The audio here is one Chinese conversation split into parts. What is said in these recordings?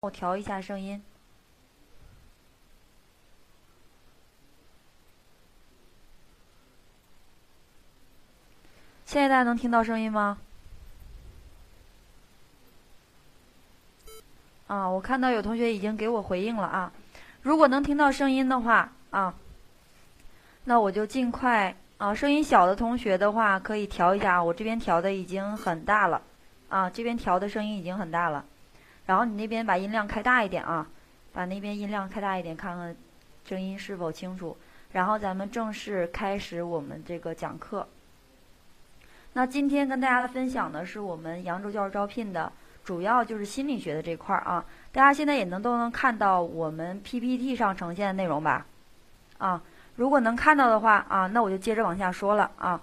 我调一下声音。现在大家能听到声音吗？啊，我看到有同学已经给我回应了啊。如果能听到声音的话啊，那我就尽快啊。声音小的同学的话可以调一下，我这边调的已经很大了啊，这边调的声音已经很大了。然后你那边把音量开大一点啊，把那边音量开大一点，看看声音是否清楚。然后咱们正式开始我们这个讲课。那今天跟大家的分享的是我们扬州教师招聘的主要就是心理学的这块儿啊。大家现在也能都能看到我们 PPT 上呈现的内容吧？啊，如果能看到的话啊，那我就接着往下说了啊。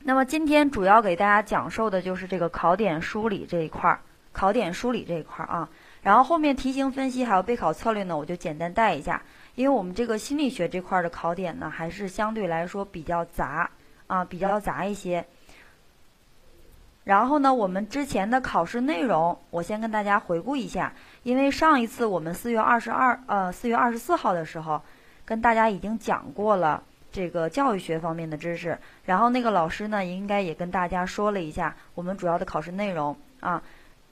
那么今天主要给大家讲授的就是这个考点梳理这一块儿。考点梳理这一块儿啊，然后后面题型分析还有备考策略呢，我就简单带一下。因为我们这个心理学这块儿的考点呢，还是相对来说比较杂啊，比较杂一些。然后呢，我们之前的考试内容，我先跟大家回顾一下。因为上一次我们四月二十二呃四月二十四号的时候，跟大家已经讲过了这个教育学方面的知识。然后那个老师呢，应该也跟大家说了一下我们主要的考试内容啊。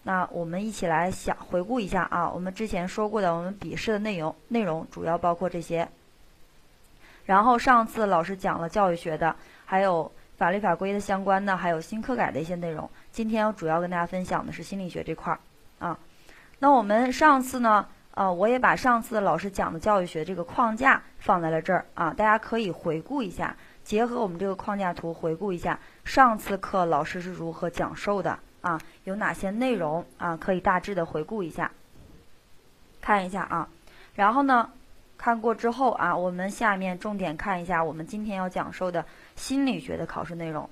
那我们一起来想回顾一下啊，我们之前说过的我们笔试的内容，内容主要包括这些。然后上次老师讲了教育学的，还有法律法规的相关的，还有新课改的一些内容。今天我主要跟大家分享的是心理学这块儿啊。那我们上次呢，呃，我也把上次老师讲的教育学这个框架放在了这儿啊，大家可以回顾一下，结合我们这个框架图回顾一下上次课老师是如何讲授的。啊，有哪些内容啊？可以大致的回顾一下，看一下啊。然后呢，看过之后啊，我们下面重点看一下我们今天要讲授的心理学的考试内容。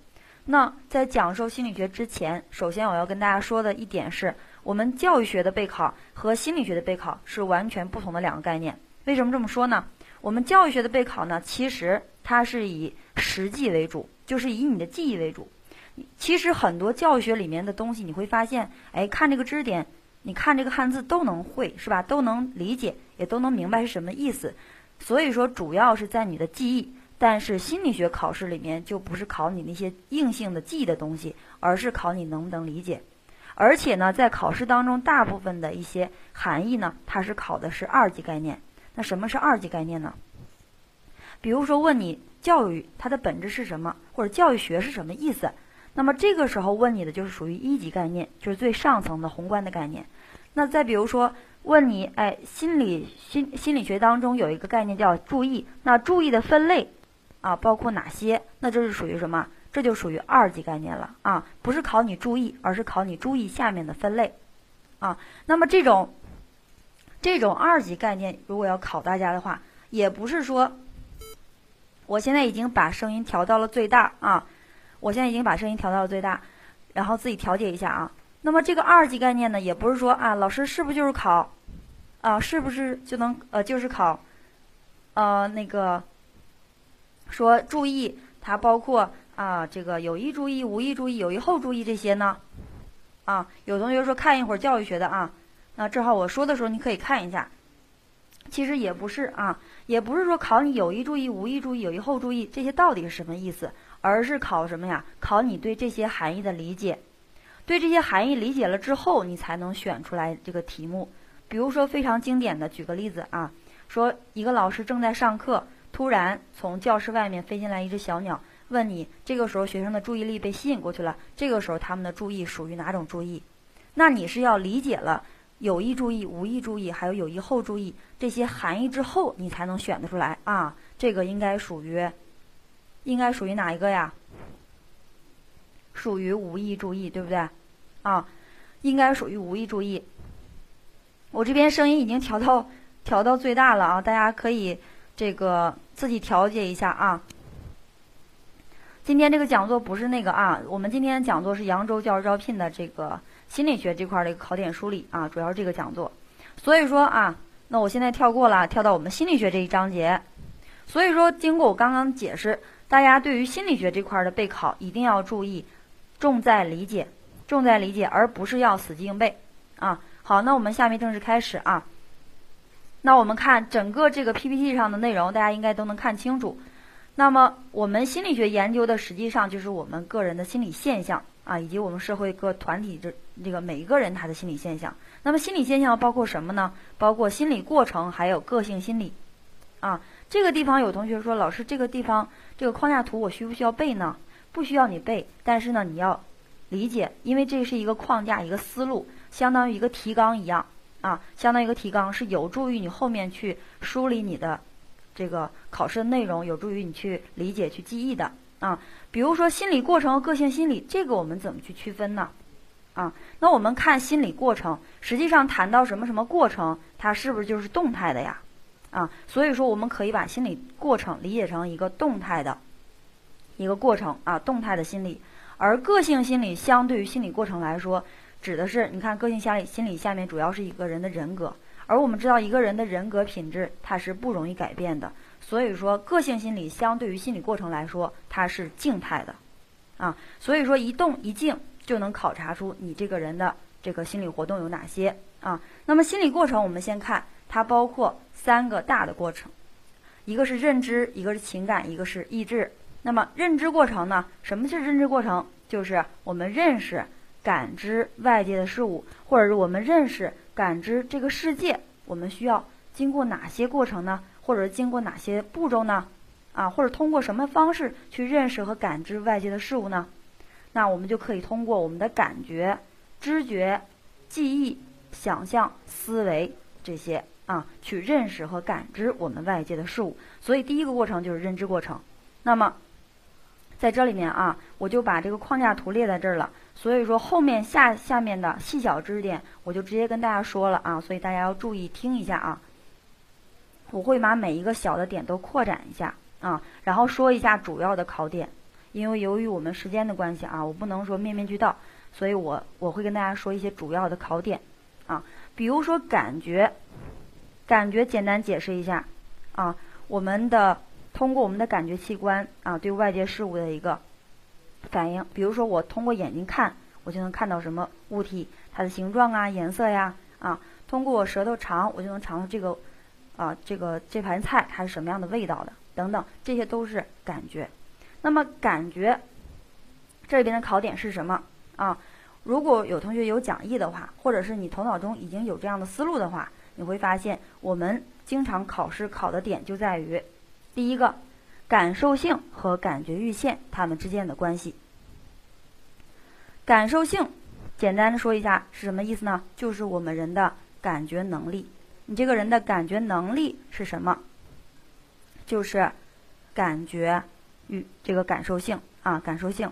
那在讲授心理学之前，首先我要跟大家说的一点是，我们教育学的备考和心理学的备考是完全不同的两个概念。为什么这么说呢？我们教育学的备考呢，其实它是以实际为主，就是以你的记忆为主。其实很多教学里面的东西，你会发现，哎，看这个知识点，你看这个汉字都能会，是吧？都能理解，也都能明白是什么意思。所以说，主要是在你的记忆。但是心理学考试里面就不是考你那些硬性的记忆的东西，而是考你能不能理解。而且呢，在考试当中，大部分的一些含义呢，它是考的是二级概念。那什么是二级概念呢？比如说问你教育它的本质是什么，或者教育学是什么意思？那么这个时候问你的就是属于一级概念，就是最上层的宏观的概念。那再比如说问你，哎，心理心心理学当中有一个概念叫注意，那注意的分类啊包括哪些？那这是属于什么？这就属于二级概念了啊，不是考你注意，而是考你注意下面的分类啊。那么这种这种二级概念，如果要考大家的话，也不是说我现在已经把声音调到了最大啊。我现在已经把声音调到了最大，然后自己调节一下啊。那么这个二级概念呢，也不是说啊，老师是不是就是考，啊，是不是就能呃就是考，呃那个说注意它包括啊这个有意注意、无意注意、有意后注意这些呢？啊，有同学说看一会儿教育学的啊，那正好我说的时候你可以看一下。其实也不是啊，也不是说考你有意注意、无意注意、有意后注意这些到底是什么意思。而是考什么呀？考你对这些含义的理解，对这些含义理解了之后，你才能选出来这个题目。比如说非常经典的，举个例子啊，说一个老师正在上课，突然从教室外面飞进来一只小鸟，问你这个时候学生的注意力被吸引过去了，这个时候他们的注意属于哪种注意？那你是要理解了有意注意、无意注意，还有有意后注意这些含义之后，你才能选得出来啊，这个应该属于。应该属于哪一个呀？属于无意注意，对不对？啊，应该属于无意注意。我这边声音已经调到 调到最大了啊，大家可以这个自己调节一下啊。今天这个讲座不是那个啊，我们今天讲座是扬州教师招聘的这个心理学这块的一个考点梳理啊，主要是这个讲座。所以说啊，那我现在跳过了，跳到我们心理学这一章节。所以说，经过我刚刚解释。大家对于心理学这块的备考一定要注意，重在理解，重在理解，而不是要死记硬背，啊，好，那我们下面正式开始啊。那我们看整个这个 PPT 上的内容，大家应该都能看清楚。那么我们心理学研究的实际上就是我们个人的心理现象啊，以及我们社会各团体这这个每一个人他的心理现象。那么心理现象包括什么呢？包括心理过程，还有个性心理。啊，这个地方有同学说，老师这个地方这个框架图我需不需要背呢？不需要你背，但是呢你要理解，因为这是一个框架，一个思路，相当于一个提纲一样。啊，相当于一个提纲，是有助于你后面去梳理你的这个考试的内容，有助于你去理解、去记忆的啊。比如说心理过程和个性心理，这个我们怎么去区分呢？啊，那我们看心理过程，实际上谈到什么什么过程，它是不是就是动态的呀？啊，所以说我们可以把心理过程理解成一个动态的一个过程啊，动态的心理，而个性心理相对于心理过程来说。指的是，你看个性心理心理下面主要是一个人的人格，而我们知道一个人的人格品质它是不容易改变的，所以说个性心理相对于心理过程来说它是静态的，啊，所以说一动一静就能考察出你这个人的这个心理活动有哪些啊。那么心理过程我们先看它包括三个大的过程，一个是认知，一个是情感，一个是意志。那么认知过程呢？什么是认知过程？就是我们认识。感知外界的事物，或者是我们认识、感知这个世界，我们需要经过哪些过程呢？或者是经过哪些步骤呢？啊，或者通过什么方式去认识和感知外界的事物呢？那我们就可以通过我们的感觉、知觉、记忆、想象、思维这些啊，去认识和感知我们外界的事物。所以第一个过程就是认知过程。那么在这里面啊，我就把这个框架图列在这儿了。所以说后面下下面的细小知识点，我就直接跟大家说了啊，所以大家要注意听一下啊。我会把每一个小的点都扩展一下啊，然后说一下主要的考点。因为由于我们时间的关系啊，我不能说面面俱到，所以我我会跟大家说一些主要的考点啊。比如说感觉，感觉简单解释一下啊，我们的通过我们的感觉器官啊，对外界事物的一个。反应，比如说我通过眼睛看，我就能看到什么物体，它的形状啊、颜色呀，啊，通过我舌头尝，我就能尝到这个，啊，这个这盘菜它是什么样的味道的，等等，这些都是感觉。那么感觉这边的考点是什么啊？如果有同学有讲义的话，或者是你头脑中已经有这样的思路的话，你会发现我们经常考试考的点就在于第一个。感受性和感觉阈限它们之间的关系。感受性，简单的说一下是什么意思呢？就是我们人的感觉能力。你这个人的感觉能力是什么？就是感觉与这个感受性啊，感受性。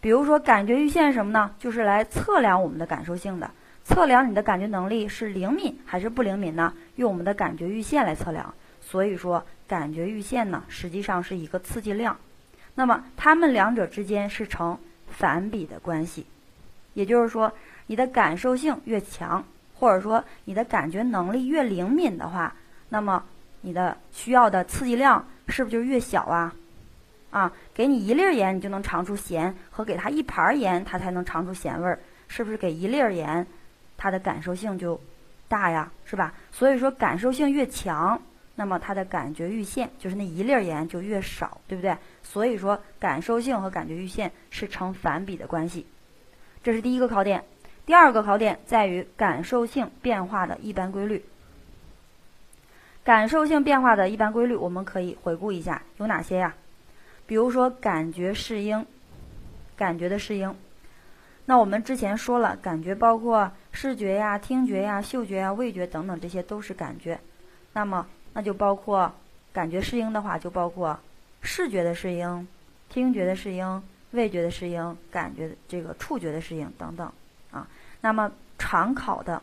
比如说感觉阈限是什么呢？就是来测量我们的感受性的，测量你的感觉能力是灵敏还是不灵敏呢？用我们的感觉阈限来测量。所以说。感觉阈限呢，实际上是一个刺激量，那么它们两者之间是成反比的关系，也就是说，你的感受性越强，或者说你的感觉能力越灵敏的话，那么你的需要的刺激量是不是就越小啊？啊，给你一粒盐，你就能尝出咸，和给他一盘盐，他才能尝出咸味儿，是不是？给一粒盐，它的感受性就大呀，是吧？所以说，感受性越强。那么它的感觉阈限就是那一粒盐就越少，对不对？所以说感受性和感觉阈限是成反比的关系，这是第一个考点。第二个考点在于感受性变化的一般规律。感受性变化的一般规律，我们可以回顾一下有哪些呀？比如说感觉适应，感觉的适应。那我们之前说了，感觉包括视觉呀、听觉呀、嗅觉呀、味觉等等，这些都是感觉。那么那就包括感觉适应的话，就包括视觉的适应、听觉的适应、味觉的适应、感觉这个触觉的适应等等啊。那么常考的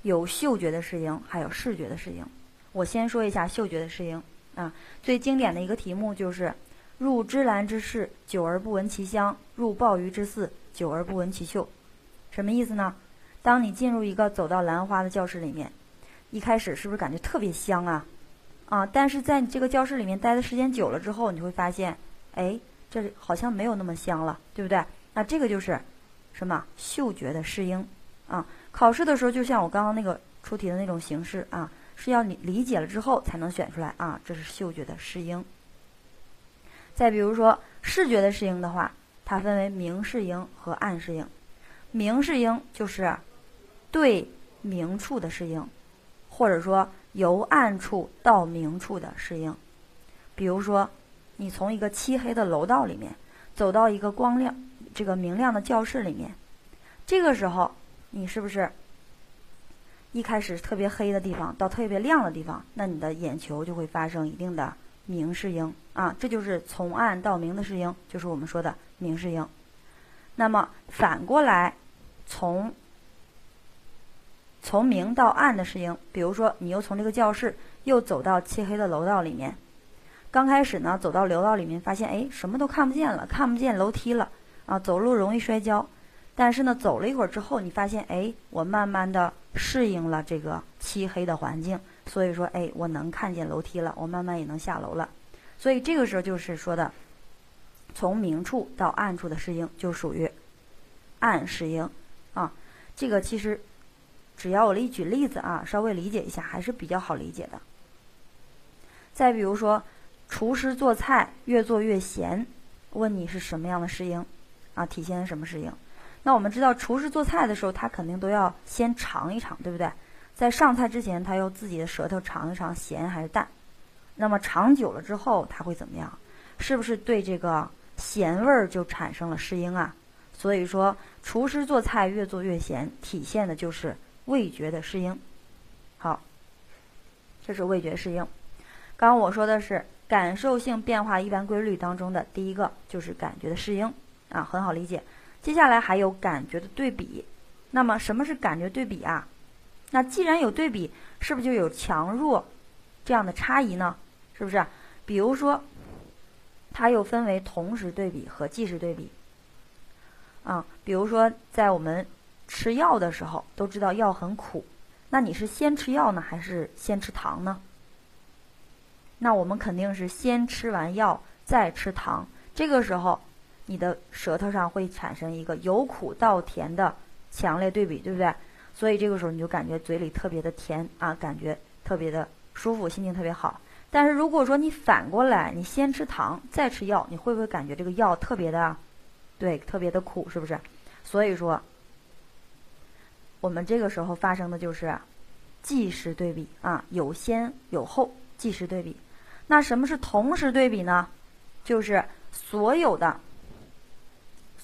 有嗅觉的适应，还有视觉的适应。我先说一下嗅觉的适应啊。最经典的一个题目就是“入芝兰之室，久而不闻其香；入鲍鱼之肆，久而不闻其臭”。什么意思呢？当你进入一个走到兰花的教室里面。一开始是不是感觉特别香啊？啊，但是在你这个教室里面待的时间久了之后，你会发现，哎，这好像没有那么香了，对不对？那这个就是什么嗅觉的适应啊？考试的时候，就像我刚刚那个出题的那种形式啊，是要你理解了之后才能选出来啊。这是嗅觉的适应。再比如说视觉的适应的话，它分为明适应和暗适应。明适应就是对明处的适应，或者说由暗处到明处的适应。比如说，你从一个漆黑的楼道里面走到一个光亮、这个明亮的教室里面，这个时候。你是不是一开始特别黑的地方到特别亮的地方，那你的眼球就会发生一定的明适应啊，这就是从暗到明的适应，就是我们说的明适应。那么反过来，从从明到暗的适应，比如说你又从这个教室又走到漆黑的楼道里面，刚开始呢走到楼道里面，发现哎什么都看不见了，看不见楼梯了啊，走路容易摔跤。但是呢，走了一会儿之后，你发现，哎，我慢慢的适应了这个漆黑的环境，所以说，哎，我能看见楼梯了，我慢慢也能下楼了。所以这个时候就是说的，从明处到暗处的适应就属于暗适应啊。这个其实只要我一举例子啊，稍微理解一下还是比较好理解的。再比如说，厨师做菜越做越咸，问你是什么样的适应啊？体现什么适应？那我们知道，厨师做菜的时候，他肯定都要先尝一尝，对不对？在上菜之前，他用自己的舌头尝一尝咸还是淡。那么尝久了之后，他会怎么样？是不是对这个咸味儿就产生了适应啊？所以说，厨师做菜越做越咸，体现的就是味觉的适应。好，这是味觉适应。刚刚我说的是感受性变化一般规律当中的第一个，就是感觉的适应啊，很好理解。接下来还有感觉的对比，那么什么是感觉对比啊？那既然有对比，是不是就有强弱这样的差异呢？是不是？比如说，它又分为同时对比和即时对比。啊，比如说在我们吃药的时候，都知道药很苦，那你是先吃药呢，还是先吃糖呢？那我们肯定是先吃完药再吃糖，这个时候。你的舌头上会产生一个由苦到甜的强烈对比，对不对？所以这个时候你就感觉嘴里特别的甜啊，感觉特别的舒服，心情特别好。但是如果说你反过来，你先吃糖再吃药，你会不会感觉这个药特别的，对，特别的苦，是不是？所以说，我们这个时候发生的就是即时对比啊，有先有后，即时对比。那什么是同时对比呢？就是所有的。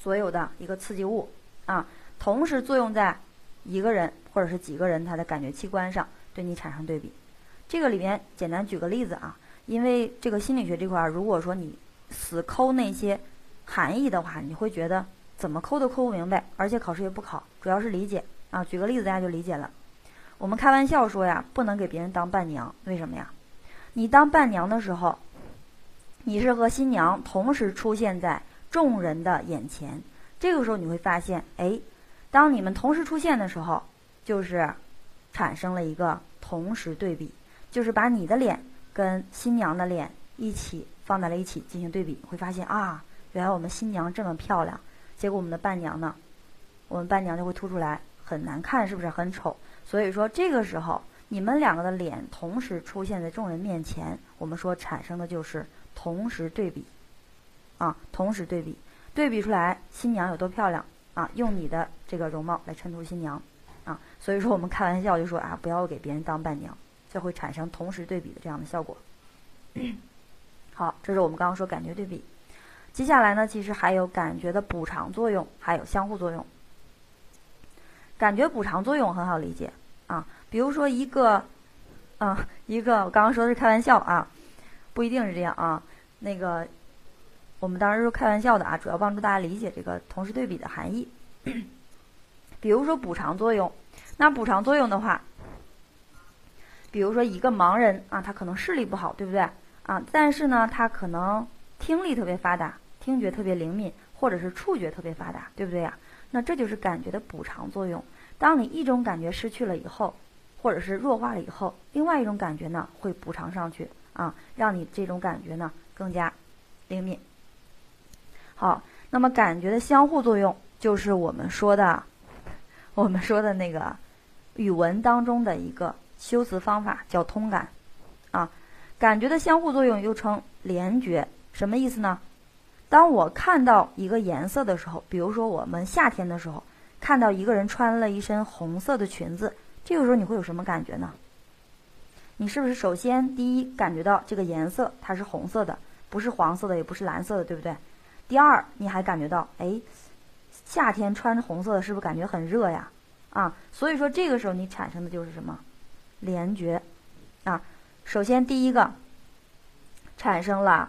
所有的一个刺激物啊，同时作用在一个人或者是几个人他的感觉器官上，对你产生对比。这个里面简单举个例子啊，因为这个心理学这块儿，如果说你死抠那些含义的话，你会觉得怎么抠都抠不明白，而且考试也不考，主要是理解啊。举个例子大家就理解了。我们开玩笑说呀，不能给别人当伴娘，为什么呀？你当伴娘的时候，你是和新娘同时出现在。众人的眼前，这个时候你会发现，哎，当你们同时出现的时候，就是产生了一个同时对比，就是把你的脸跟新娘的脸一起放在了一起进行对比，会发现啊，原来我们新娘这么漂亮，结果我们的伴娘呢，我们伴娘就会凸出来，很难看，是不是很丑？所以说这个时候你们两个的脸同时出现在众人面前，我们说产生的就是同时对比。啊，同时对比，对比出来新娘有多漂亮啊！用你的这个容貌来衬托新娘，啊，所以说我们开玩笑就说啊，不要给别人当伴娘，就会产生同时对比的这样的效果。好，这是我们刚刚说感觉对比。接下来呢，其实还有感觉的补偿作用，还有相互作用。感觉补偿作用很好理解啊，比如说一个，嗯，一个我刚刚说的是开玩笑啊，不一定是这样啊，那个。我们当时是开玩笑的啊，主要帮助大家理解这个同时对比的含义。比如说补偿作用，那补偿作用的话，比如说一个盲人啊，他可能视力不好，对不对啊？但是呢，他可能听力特别发达，听觉特别灵敏，或者是触觉特别发达，对不对呀？那这就是感觉的补偿作用。当你一种感觉失去了以后，或者是弱化了以后，另外一种感觉呢会补偿上去啊，让你这种感觉呢更加灵敏。好，那么感觉的相互作用就是我们说的我们说的那个语文当中的一个修辞方法，叫通感啊。感觉的相互作用又称联觉，什么意思呢？当我看到一个颜色的时候，比如说我们夏天的时候，看到一个人穿了一身红色的裙子，这个时候你会有什么感觉呢？你是不是首先第一感觉到这个颜色它是红色的，不是黄色的，也不是蓝色的，对不对？第二，你还感觉到，哎，夏天穿着红色的，是不是感觉很热呀？啊，所以说这个时候你产生的就是什么？联觉，啊。首先，第一个产生了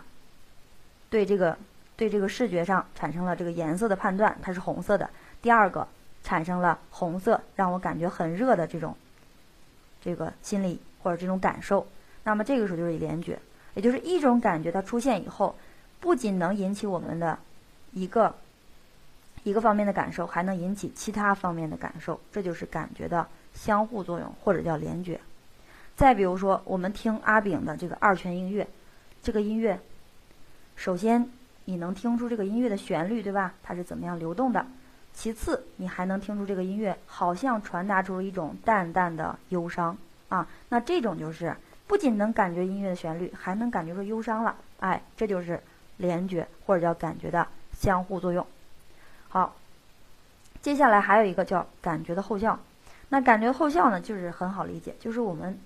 对这个对这个视觉上产生了这个颜色的判断，它是红色的。第二个产生了红色让我感觉很热的这种这个心理或者这种感受。那么这个时候就是联觉，也就是一种感觉它出现以后，不仅能引起我们的一个一个方面的感受，还能引起其他方面的感受，这就是感觉的相互作用或者叫联觉。再比如说，我们听阿炳的这个二泉映月，这个音乐，首先你能听出这个音乐的旋律，对吧？它是怎么样流动的？其次，你还能听出这个音乐好像传达出了一种淡淡的忧伤啊。那这种就是不仅能感觉音乐的旋律，还能感觉出忧伤了。哎，这就是联觉或者叫感觉的相互作用。好，接下来还有一个叫感觉的后效。那感觉后效呢，就是很好理解，就是我们。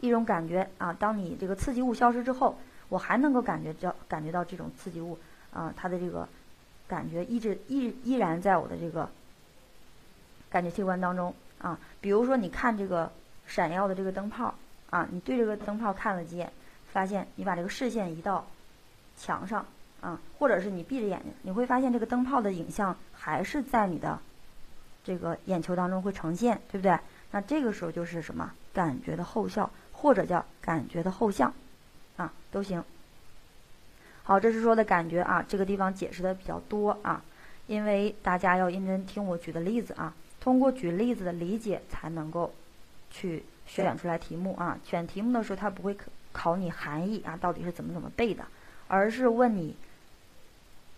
一种感觉啊，当你这个刺激物消失之后，我还能够感觉到感觉到这种刺激物啊，它的这个感觉一直依依然在我的这个感觉器官当中啊。比如说，你看这个闪耀的这个灯泡啊，你对这个灯泡看了几眼，发现你把这个视线移到墙上啊，或者是你闭着眼睛，你会发现这个灯泡的影像还是在你的这个眼球当中会呈现，对不对？那这个时候就是什么感觉的后效。或者叫感觉的后像，啊，都行。好，这是说的感觉啊，这个地方解释的比较多啊，因为大家要认真听我举的例子啊，通过举例子的理解才能够去选出来题目啊。选题目的时候，他不会考你含义啊，到底是怎么怎么背的，而是问你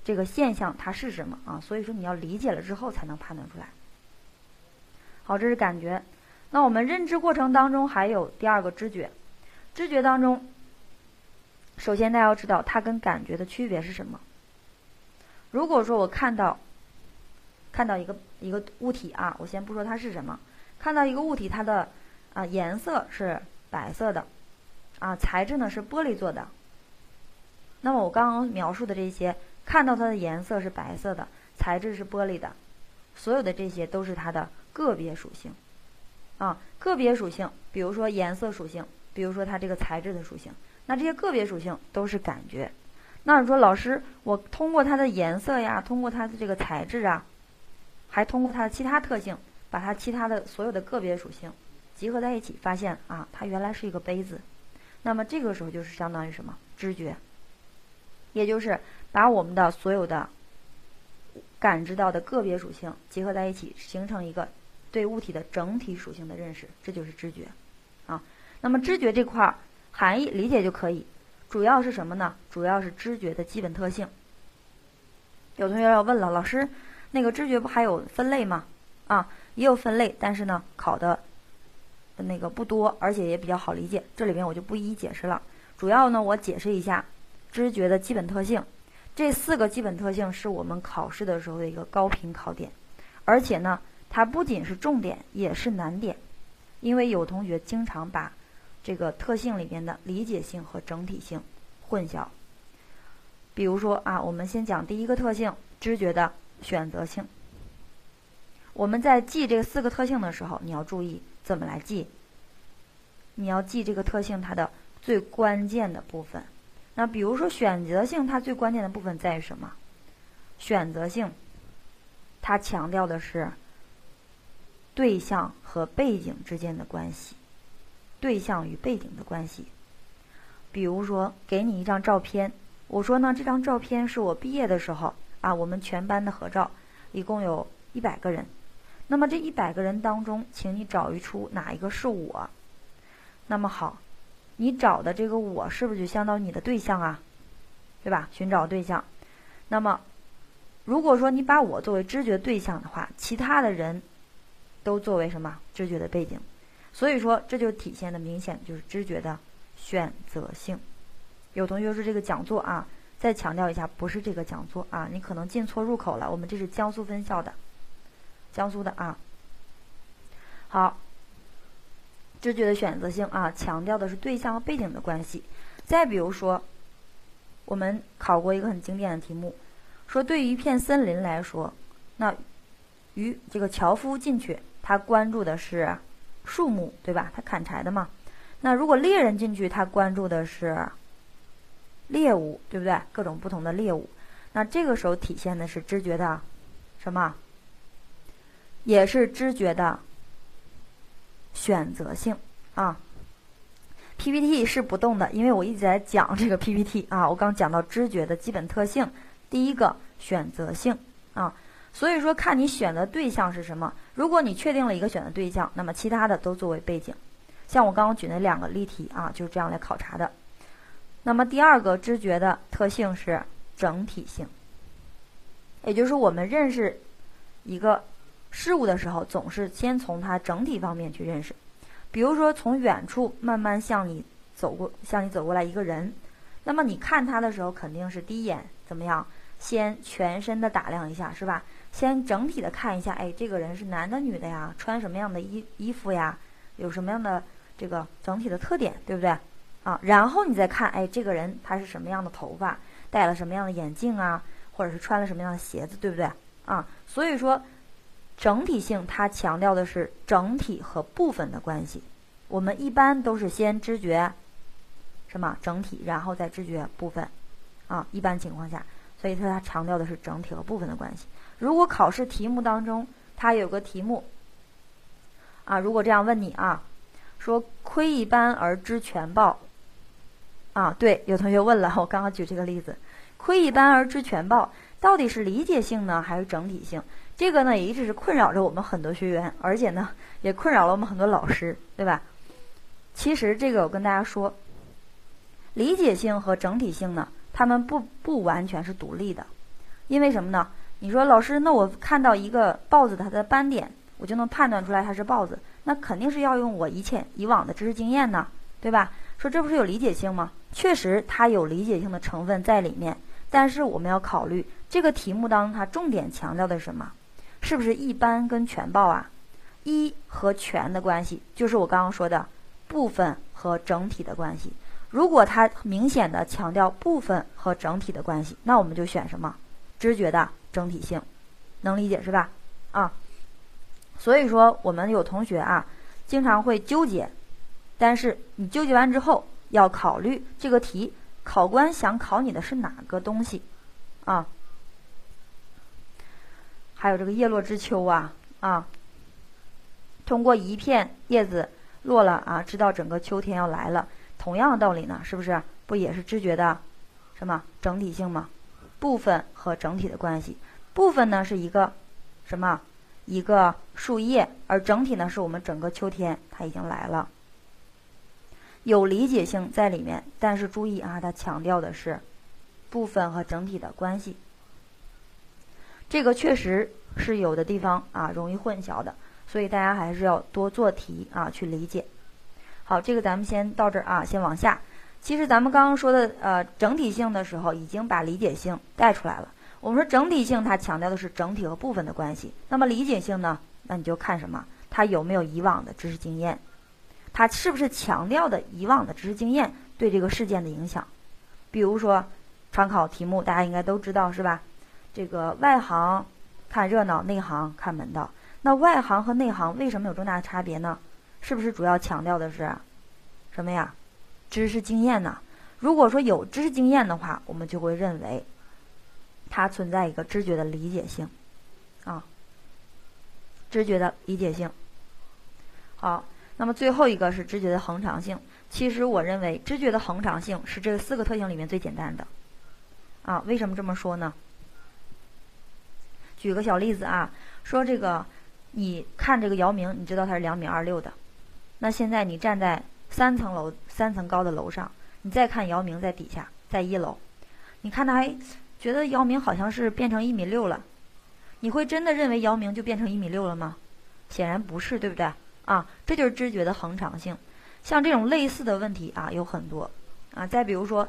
这个现象它是什么啊。所以说你要理解了之后才能判断出来。好，这是感觉。那我们认知过程当中还有第二个知觉，知觉当中，首先大家要知道它跟感觉的区别是什么。如果说我看到看到一个一个物体啊，我先不说它是什么，看到一个物体，它的啊颜色是白色的，啊材质呢是玻璃做的。那么我刚刚描述的这些，看到它的颜色是白色的，材质是玻璃的，所有的这些都是它的个别属性。啊，个别属性，比如说颜色属性，比如说它这个材质的属性，那这些个别属性都是感觉。那你说老师，我通过它的颜色呀，通过它的这个材质啊，还通过它的其他特性，把它其他的所有的个别属性集合在一起，发现啊，它原来是一个杯子。那么这个时候就是相当于什么？知觉，也就是把我们的所有的感知到的个别属性结合在一起，形成一个。对物体的整体属性的认识，这就是知觉，啊，那么知觉这块儿含义理解就可以，主要是什么呢？主要是知觉的基本特性。有同学要问了，老师，那个知觉不还有分类吗？啊，也有分类，但是呢，考的那个不多，而且也比较好理解，这里面我就不一一解释了。主要呢，我解释一下知觉的基本特性。这四个基本特性是我们考试的时候的一个高频考点，而且呢。它不仅是重点，也是难点，因为有同学经常把这个特性里面的理解性和整体性混淆。比如说啊，我们先讲第一个特性，知觉的选择性。我们在记这四个特性的时候，你要注意怎么来记。你要记这个特性它的最关键的部分。那比如说选择性，它最关键的部分在于什么？选择性，它强调的是。对象和背景之间的关系，对象与背景的关系。比如说，给你一张照片，我说呢，这张照片是我毕业的时候啊，我们全班的合照，一共有一百个人。那么这一百个人当中，请你找一出哪一个是我。那么好，你找的这个我是不是就相当于你的对象啊？对吧？寻找对象。那么如果说你把我作为知觉对象的话，其他的人都作为什么知觉的背景，所以说这就体现的明显就是知觉的选择性。有同学说这个讲座啊，再强调一下，不是这个讲座啊，你可能进错入口了。我们这是江苏分校的，江苏的啊。好，知觉的选择性啊，强调的是对象和背景的关系。再比如说，我们考过一个很经典的题目。说对于一片森林来说，那与这个樵夫进去，他关注的是树木，对吧？他砍柴的嘛。那如果猎人进去，他关注的是猎物，对不对？各种不同的猎物。那这个时候体现的是知觉的什么？也是知觉的选择性啊。PPT 是不动的，因为我一直在讲这个 PPT 啊。我刚讲到知觉的基本特性。第一个选择性啊，所以说看你选择对象是什么。如果你确定了一个选择对象，那么其他的都作为背景。像我刚刚举那两个例题啊，就是这样来考察的。那么第二个知觉的特性是整体性，也就是我们认识一个事物的时候，总是先从它整体方面去认识。比如说从远处慢慢向你走过，向你走过来一个人，那么你看他的时候，肯定是第一眼怎么样？先全身的打量一下，是吧？先整体的看一下，哎，这个人是男的女的呀？穿什么样的衣衣服呀？有什么样的这个整体的特点，对不对？啊，然后你再看，哎，这个人他是什么样的头发，戴了什么样的眼镜啊？或者是穿了什么样的鞋子，对不对？啊，所以说整体性它强调的是整体和部分的关系。我们一般都是先知觉什么整体，然后再知觉部分，啊，一般情况下。所以它强调的是整体和部分的关系。如果考试题目当中它有个题目啊，如果这样问你啊，说窥一斑而知全豹啊，对，有同学问了，我刚刚举这个例子，窥一斑而知全豹，到底是理解性呢，还是整体性？这个呢也一直是困扰着我们很多学员，而且呢也困扰了我们很多老师，对吧？其实这个我跟大家说，理解性和整体性呢。他们不不完全是独立的，因为什么呢？你说老师，那我看到一个豹子它的斑点，我就能判断出来它是豹子，那肯定是要用我以前以往的知识经验呢，对吧？说这不是有理解性吗？确实它有理解性的成分在里面，但是我们要考虑这个题目当中它重点强调的是什么？是不是一般跟全报啊？一和全的关系，就是我刚刚说的部分和整体的关系。如果它明显的强调部分和整体的关系，那我们就选什么？知觉的整体性，能理解是吧？啊，所以说我们有同学啊，经常会纠结，但是你纠结完之后，要考虑这个题考官想考你的是哪个东西啊？还有这个叶落知秋啊啊，通过一片叶子落了啊，知道整个秋天要来了。同样的道理呢，是不是不也是知觉的什么整体性吗？部分和整体的关系，部分呢是一个什么一个树叶，而整体呢是我们整个秋天它已经来了，有理解性在里面。但是注意啊，它强调的是部分和整体的关系，这个确实是有的地方啊容易混淆的，所以大家还是要多做题啊去理解。好，这个咱们先到这儿啊，先往下。其实咱们刚刚说的呃整体性的时候，已经把理解性带出来了。我们说整体性，它强调的是整体和部分的关系。那么理解性呢？那你就看什么？它有没有以往的知识经验？它是不是强调的以往的知识经验对这个事件的影响？比如说，常考题目大家应该都知道是吧？这个外行看热闹，内行看门道。那外行和内行为什么有重大的差别呢？是不是主要强调的是什么呀？知识经验呢？如果说有知识经验的话，我们就会认为它存在一个知觉的理解性啊，知觉的理解性。好，那么最后一个是知觉的恒常性。其实我认为知觉的恒常性是这四个特性里面最简单的啊。为什么这么说呢？举个小例子啊，说这个你看这个姚明，你知道他是两米二六的。那现在你站在三层楼、三层高的楼上，你再看姚明在底下，在一楼，你看他还觉得姚明好像是变成一米六了，你会真的认为姚明就变成一米六了吗？显然不是，对不对？啊，这就是知觉的恒常性。像这种类似的问题啊，有很多啊。再比如说，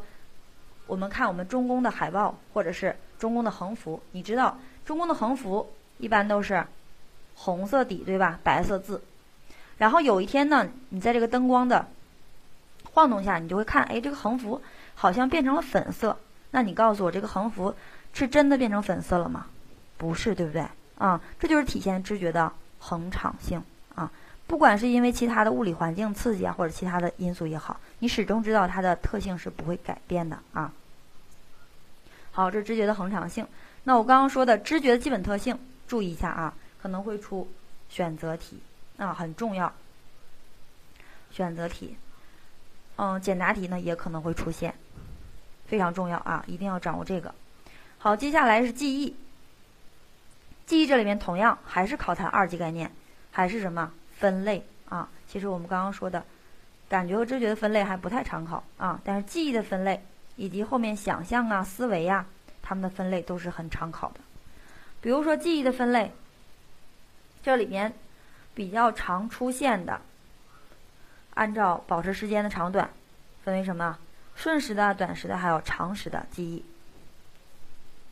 我们看我们中公的海报或者是中公的横幅，你知道中公的横幅一般都是红色底，对吧？白色字。然后有一天呢，你在这个灯光的晃动下，你就会看，哎，这个横幅好像变成了粉色。那你告诉我，这个横幅是真的变成粉色了吗？不是，对不对？啊，这就是体现知觉的恒常性啊。不管是因为其他的物理环境刺激啊，或者其他的因素也好，你始终知道它的特性是不会改变的啊。好，这是知觉的恒常性。那我刚刚说的知觉的基本特性，注意一下啊，可能会出选择题。啊，很重要。选择题，嗯，简答题呢也可能会出现，非常重要啊，一定要掌握这个。好，接下来是记忆。记忆这里面同样还是考察二级概念，还是什么分类啊？其实我们刚刚说的感觉和知觉的分类还不太常考啊，但是记忆的分类以及后面想象啊、思维呀，他们的分类都是很常考的。比如说记忆的分类，这里面。比较常出现的，按照保持时间的长短，分为什么？瞬时的、短时的，还有长时的记忆。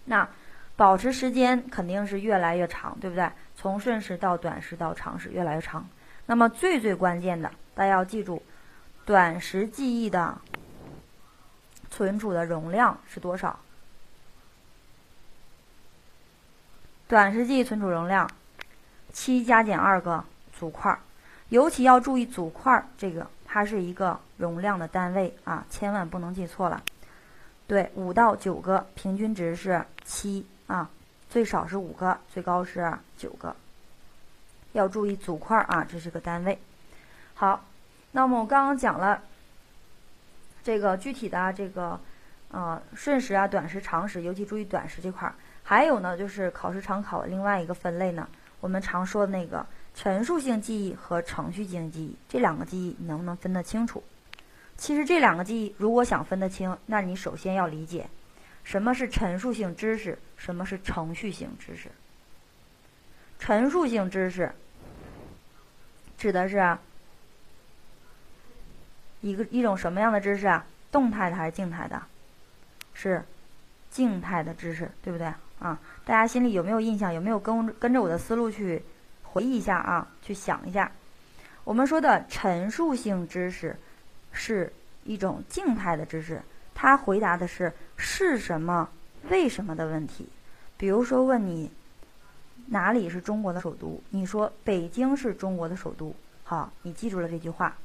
那保持时间肯定是越来越长，对不对？从瞬时到短时到长时，越来越长。那么最最关键的，大家要记住，短时记忆的存储的容量是多少？短时记忆存储容量，七加减二个。组块，尤其要注意组块这个，它是一个容量的单位啊，千万不能记错了。对，五到九个，平均值是七啊，最少是五个，最高是九个。要注意组块啊，这是个单位。好，那么我刚刚讲了这个具体的这个呃瞬时啊、短时、长时，尤其注意短时这块儿。还有呢，就是考试常考另外一个分类呢，我们常说的那个。陈述性记忆和程序性记忆这两个记忆，你能不能分得清楚？其实这两个记忆，如果想分得清，那你首先要理解什么是陈述性知识，什么是程序性知识。陈述性知识指的是一个一种什么样的知识啊？动态的还是静态的？是静态的知识，对不对啊？大家心里有没有印象？有没有跟跟着我的思路去？回忆一下啊，去想一下，我们说的陈述性知识是一种静态的知识，它回答的是是什么、为什么的问题。比如说问你哪里是中国的首都，你说北京是中国的首都，好，你记住了这句话。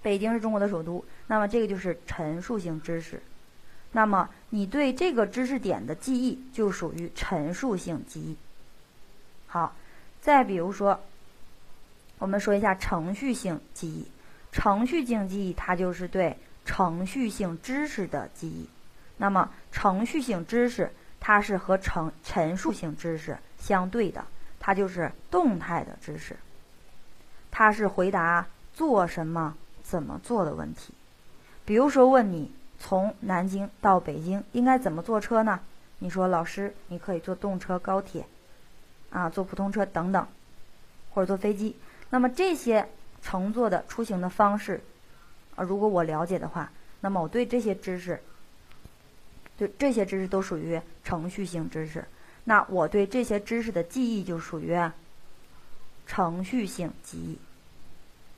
北京是中国的首都，那么这个就是陈述性知识，那么你对这个知识点的记忆就属于陈述性记忆。好。再比如说，我们说一下程序性记忆。程序性记忆它就是对程序性知识的记忆。那么程序性知识它是和陈陈述性知识相对的，它就是动态的知识。它是回答做什么、怎么做的问题。比如说问你从南京到北京应该怎么坐车呢？你说老师，你可以坐动车、高铁。啊，坐普通车等等，或者坐飞机。那么这些乘坐的出行的方式，啊，如果我了解的话，那么我对这些知识，对这些知识都属于程序性知识。那我对这些知识的记忆就属于程序性记忆。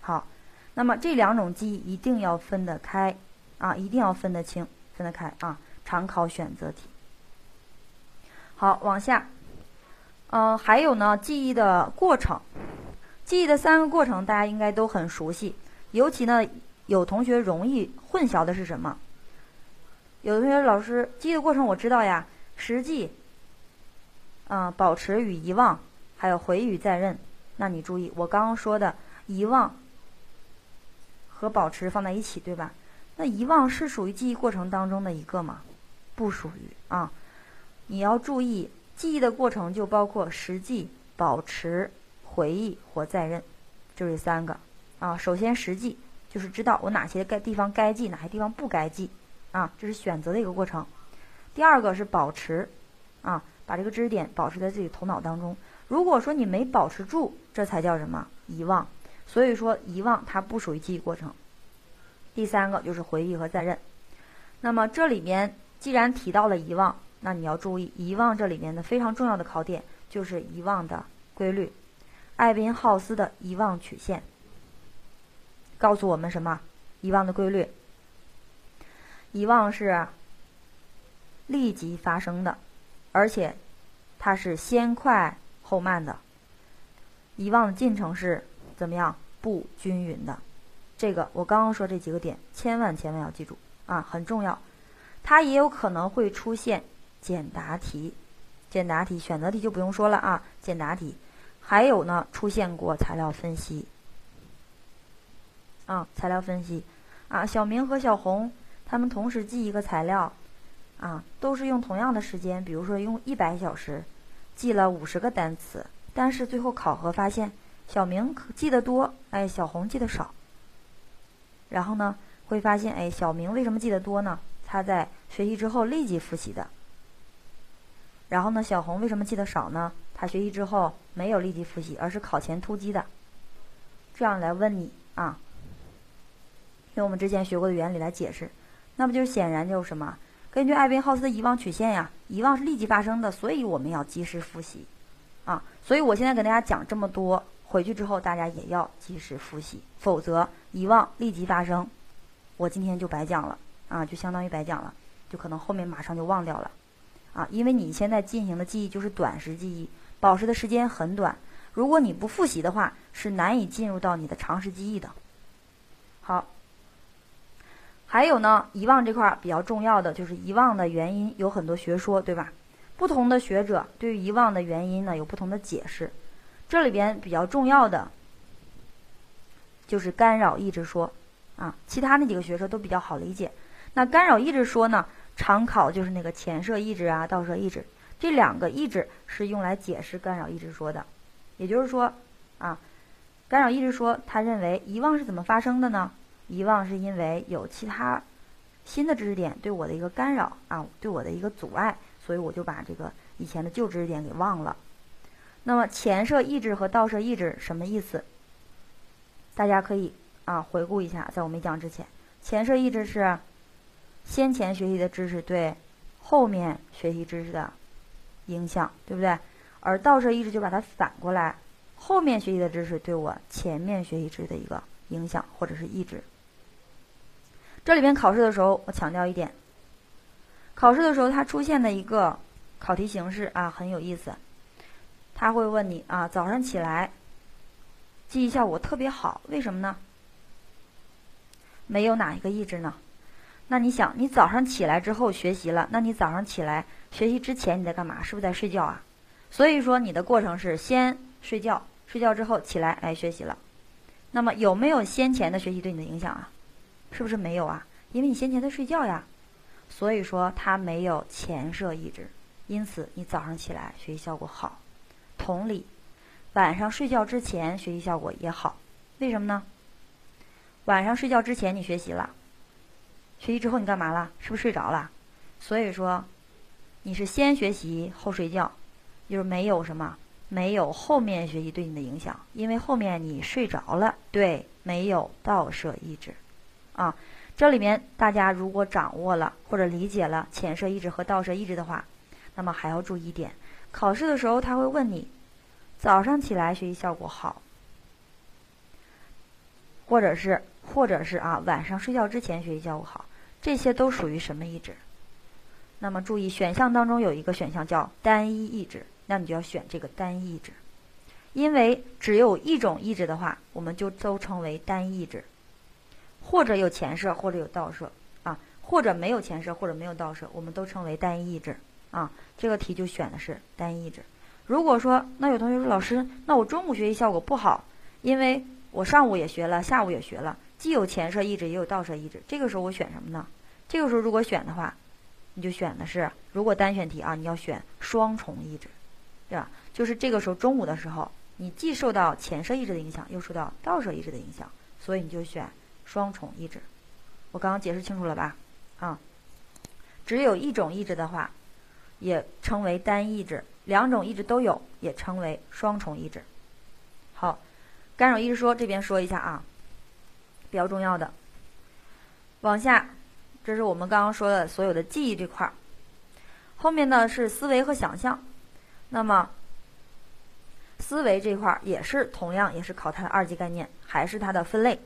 好，那么这两种记忆一定要分得开啊，一定要分得清、分得开啊。常考选择题。好，往下。嗯，还有呢，记忆的过程，记忆的三个过程，大家应该都很熟悉。尤其呢，有同学容易混淆的是什么？有的同学老师，记忆的过程我知道呀，实际，嗯，保持与遗忘，还有回与再认。那你注意，我刚刚说的遗忘和保持放在一起，对吧？那遗忘是属于记忆过程当中的一个吗？不属于啊，你要注意。记忆的过程就包括实际、保持、回忆或再认，就这三个啊。首先，实际就是知道我哪些该地方该记，哪些地方不该记啊，这是选择的一个过程。第二个是保持，啊，把这个知识点保持在自己头脑当中。如果说你没保持住，这才叫什么遗忘。所以说遗忘它不属于记忆过程。第三个就是回忆和再认。那么这里面既然提到了遗忘，那你要注意遗忘这里面的非常重要的考点就是遗忘的规律。艾宾浩斯的遗忘曲线告诉我们什么？遗忘的规律。遗忘是立即发生的，而且它是先快后慢的。遗忘的进程是怎么样？不均匀的。这个我刚刚说这几个点，千万千万要记住啊，很重要。它也有可能会出现简答题，简答题、选择题就不用说了啊，简答题。还有呢，出现过材料分析啊，材料分析啊，小明和小红他们同时记一个材料啊，都是用同样的时间，比如说用一百小时记了五十个单词，但是最后考核发现，小明记得多，哎，小红记得少。然后呢，会发现，哎，小明为什么记得多呢？他在学习之后立即复习的。然后呢，小红为什么记得少呢？他学习之后没有立即复习，而是考前突击的。这样来问你啊，用我们之前学过的原理来解释，那不就显然就是什么？根据艾宾浩斯的遗忘曲线呀，遗忘是立即发生的，所以我们要及时复习啊。所以我现在给大家讲这么多。回去之后，大家也要及时复习，否则遗忘立即发生，我今天就白讲了啊，就相当于白讲了，就可能后面马上就忘掉了啊，因为你现在进行的记忆就是短时记忆，保持的时间很短，如果你不复习的话，是难以进入到你的长时记忆的。好，还有呢，遗忘这块儿比较重要的就是遗忘的原因有很多学说，对吧？不同的学者对于遗忘的原因呢有不同的解释。这里边比较重要的就是干扰抑制说啊，其他那几个学说都比较好理解。那干扰抑制说呢，常考就是那个前摄抑制啊、倒摄抑制这两个抑制是用来解释干扰抑制说的。也就是说啊，干扰抑制说他认为遗忘是怎么发生的呢？遗忘是因为有其他新的知识点对我的一个干扰啊，对我的一个阻碍，所以我就把这个以前的旧知识点给忘了。那么前摄抑制和倒摄抑制什么意思？大家可以啊回顾一下，在我没讲之前，前摄抑制是先前学习的知识对后面学习知识的影响，对不对？而倒摄抑制就把它反过来，后面学习的知识对我前面学习知识的一个影响或者是抑制。这里边考试的时候，我强调一点，考试的时候它出现的一个考题形式啊很有意思。他会问你啊，早上起来记忆效果特别好，为什么呢？没有哪一个意志呢？那你想，你早上起来之后学习了，那你早上起来学习之前你在干嘛？是不是在睡觉啊？所以说你的过程是先睡觉，睡觉之后起来来学习了。那么有没有先前的学习对你的影响啊？是不是没有啊？因为你先前在睡觉呀，所以说它没有前摄意志，因此你早上起来学习效果好。同理，晚上睡觉之前学习效果也好，为什么呢？晚上睡觉之前你学习了，学习之后你干嘛了？是不是睡着了？所以说，你是先学习后睡觉，就是没有什么，没有后面学习对你的影响，因为后面你睡着了，对，没有倒射抑制，啊，这里面大家如果掌握了或者理解了浅摄抑制和倒射抑制的话，那么还要注意一点，考试的时候他会问你。早上起来学习效果好，或者是或者是啊，晚上睡觉之前学习效果好，这些都属于什么意志？那么注意选项当中有一个选项叫单一意志，那你就要选这个单一意志，因为只有一种意志的话，我们就都称为单一抑制，或者有前摄，或者有倒摄啊，或者没有前摄，或者没有倒摄，我们都称为单一意志啊。这个题就选的是单一抑制。如果说那有同学说老师，那我中午学习效果不好，因为我上午也学了，下午也学了，既有前摄抑制也有倒摄抑制，这个时候我选什么呢？这个时候如果选的话，你就选的是如果单选题啊，你要选双重抑制，对吧？就是这个时候中午的时候，你既受到前摄抑制的影响，又受到倒摄抑制的影响，所以你就选双重抑制。我刚刚解释清楚了吧？啊，只有一种抑制的话，也称为单意志；两种意志都有，也称为双重意志。好，干扰意志说这边说一下啊，比较重要的。往下，这是我们刚刚说的所有的记忆这块儿。后面呢是思维和想象。那么，思维这块儿也是同样也是考它的二级概念，还是它的分类。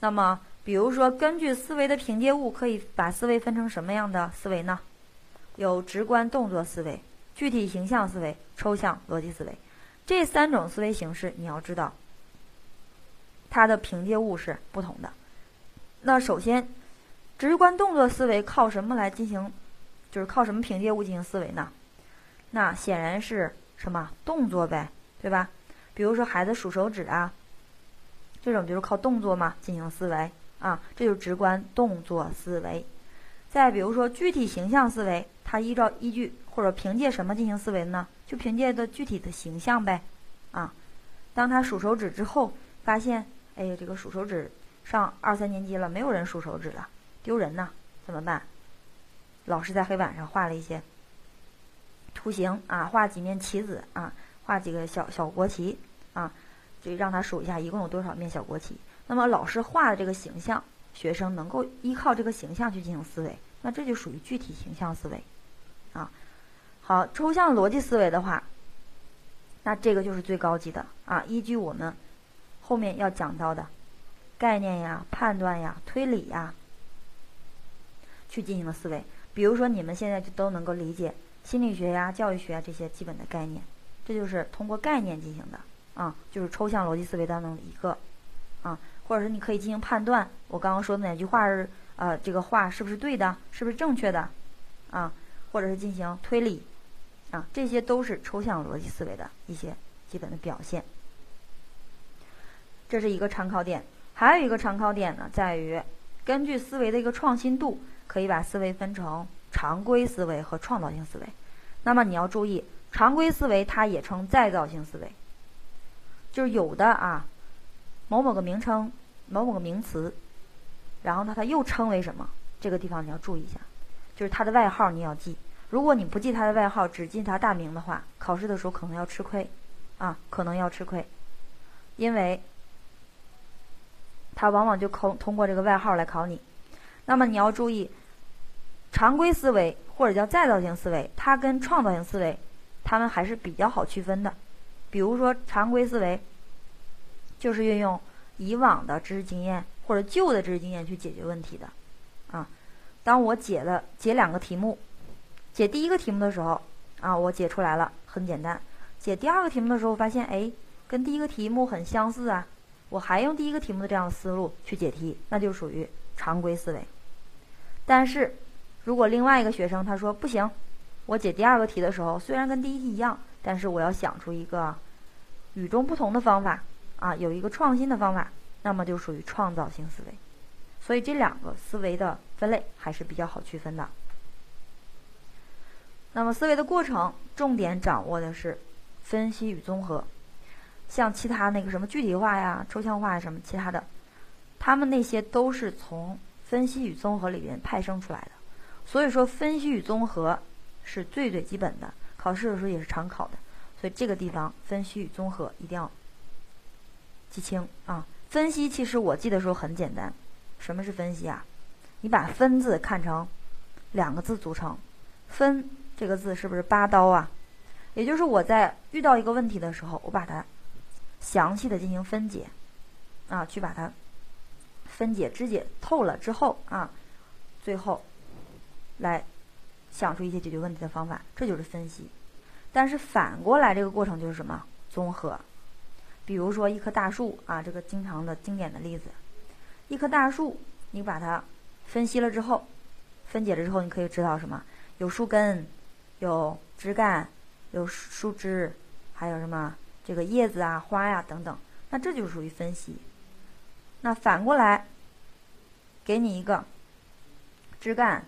那么，比如说根据思维的凭借物，可以把思维分成什么样的思维呢？有直观动作思维、具体形象思维、抽象逻辑思维。这三种思维形式，你要知道，它的凭借物是不同的。那首先，直观动作思维靠什么来进行？就是靠什么凭借物进行思维呢？那显然是什么动作呗，对吧？比如说孩子数手指啊，这种就是靠动作嘛进行思维啊，这就是直观动作思维。再比如说具体形象思维，他依照依据或者凭借什么进行思维呢？就凭借的具体的形象呗，啊，当他数手指之后，发现，哎，这个数手指上二三年级了，没有人数手指了，丢人呐，怎么办？老师在黑板上画了一些。图形啊，画几面旗子啊，画几个小小国旗啊，就让他数一下一共有多少面小国旗。那么老师画的这个形象，学生能够依靠这个形象去进行思维，那这就属于具体形象思维啊。好，抽象逻辑思维的话，那这个就是最高级的啊，依据我们后面要讲到的概念呀、判断呀、推理呀去进行的思维。比如说你们现在就都能够理解。心理学呀、教育学啊这些基本的概念，这就是通过概念进行的啊，就是抽象逻辑思维当中的一个啊，或者是你可以进行判断，我刚刚说的哪句话是呃这个话是不是对的，是不是正确的啊，或者是进行推理啊，这些都是抽象逻辑思维的一些基本的表现。这是一个参考点，还有一个参考点呢，在于根据思维的一个创新度，可以把思维分成。常规思维和创造性思维，那么你要注意，常规思维它也称再造性思维，就是有的啊，某某个名称、某某个名词，然后呢，它又称为什么？这个地方你要注意一下，就是他的外号你要记。如果你不记他的外号，只记他大名的话，考试的时候可能要吃亏，啊，可能要吃亏，因为他往往就考通过这个外号来考你。那么你要注意。常规思维或者叫再造性思维，它跟创造性思维，它们还是比较好区分的。比如说，常规思维就是运用以往的知识经验或者旧的知识经验去解决问题的。啊，当我解了解两个题目，解第一个题目的时候，啊，我解出来了，很简单。解第二个题目的时候，发现哎，跟第一个题目很相似啊，我还用第一个题目的这样的思路去解题，那就属于常规思维。但是，如果另外一个学生他说不行，我解第二个题的时候虽然跟第一题一样，但是我要想出一个与众不同的方法啊，有一个创新的方法，那么就属于创造性思维。所以这两个思维的分类还是比较好区分的。那么思维的过程重点掌握的是分析与综合，像其他那个什么具体化呀、抽象化呀什么其他的，他们那些都是从分析与综合里面派生出来的。所以说，分析与综合是最最基本的，考试的时候也是常考的。所以这个地方分析与综合一定要记清啊。分析其实我记的时候很简单，什么是分析啊？你把“分”字看成两个字组成，“分”这个字是不是八刀啊？也就是我在遇到一个问题的时候，我把它详细的进行分解啊，去把它分解、肢解透了之后啊，最后。来想出一些解决问题的方法，这就是分析。但是反过来，这个过程就是什么？综合。比如说一棵大树啊，这个经常的经典的例子，一棵大树，你把它分析了之后，分解了之后，你可以知道什么？有树根，有枝干，有树枝，还有什么？这个叶子啊、花呀等等。那这就属于分析。那反过来，给你一个枝干。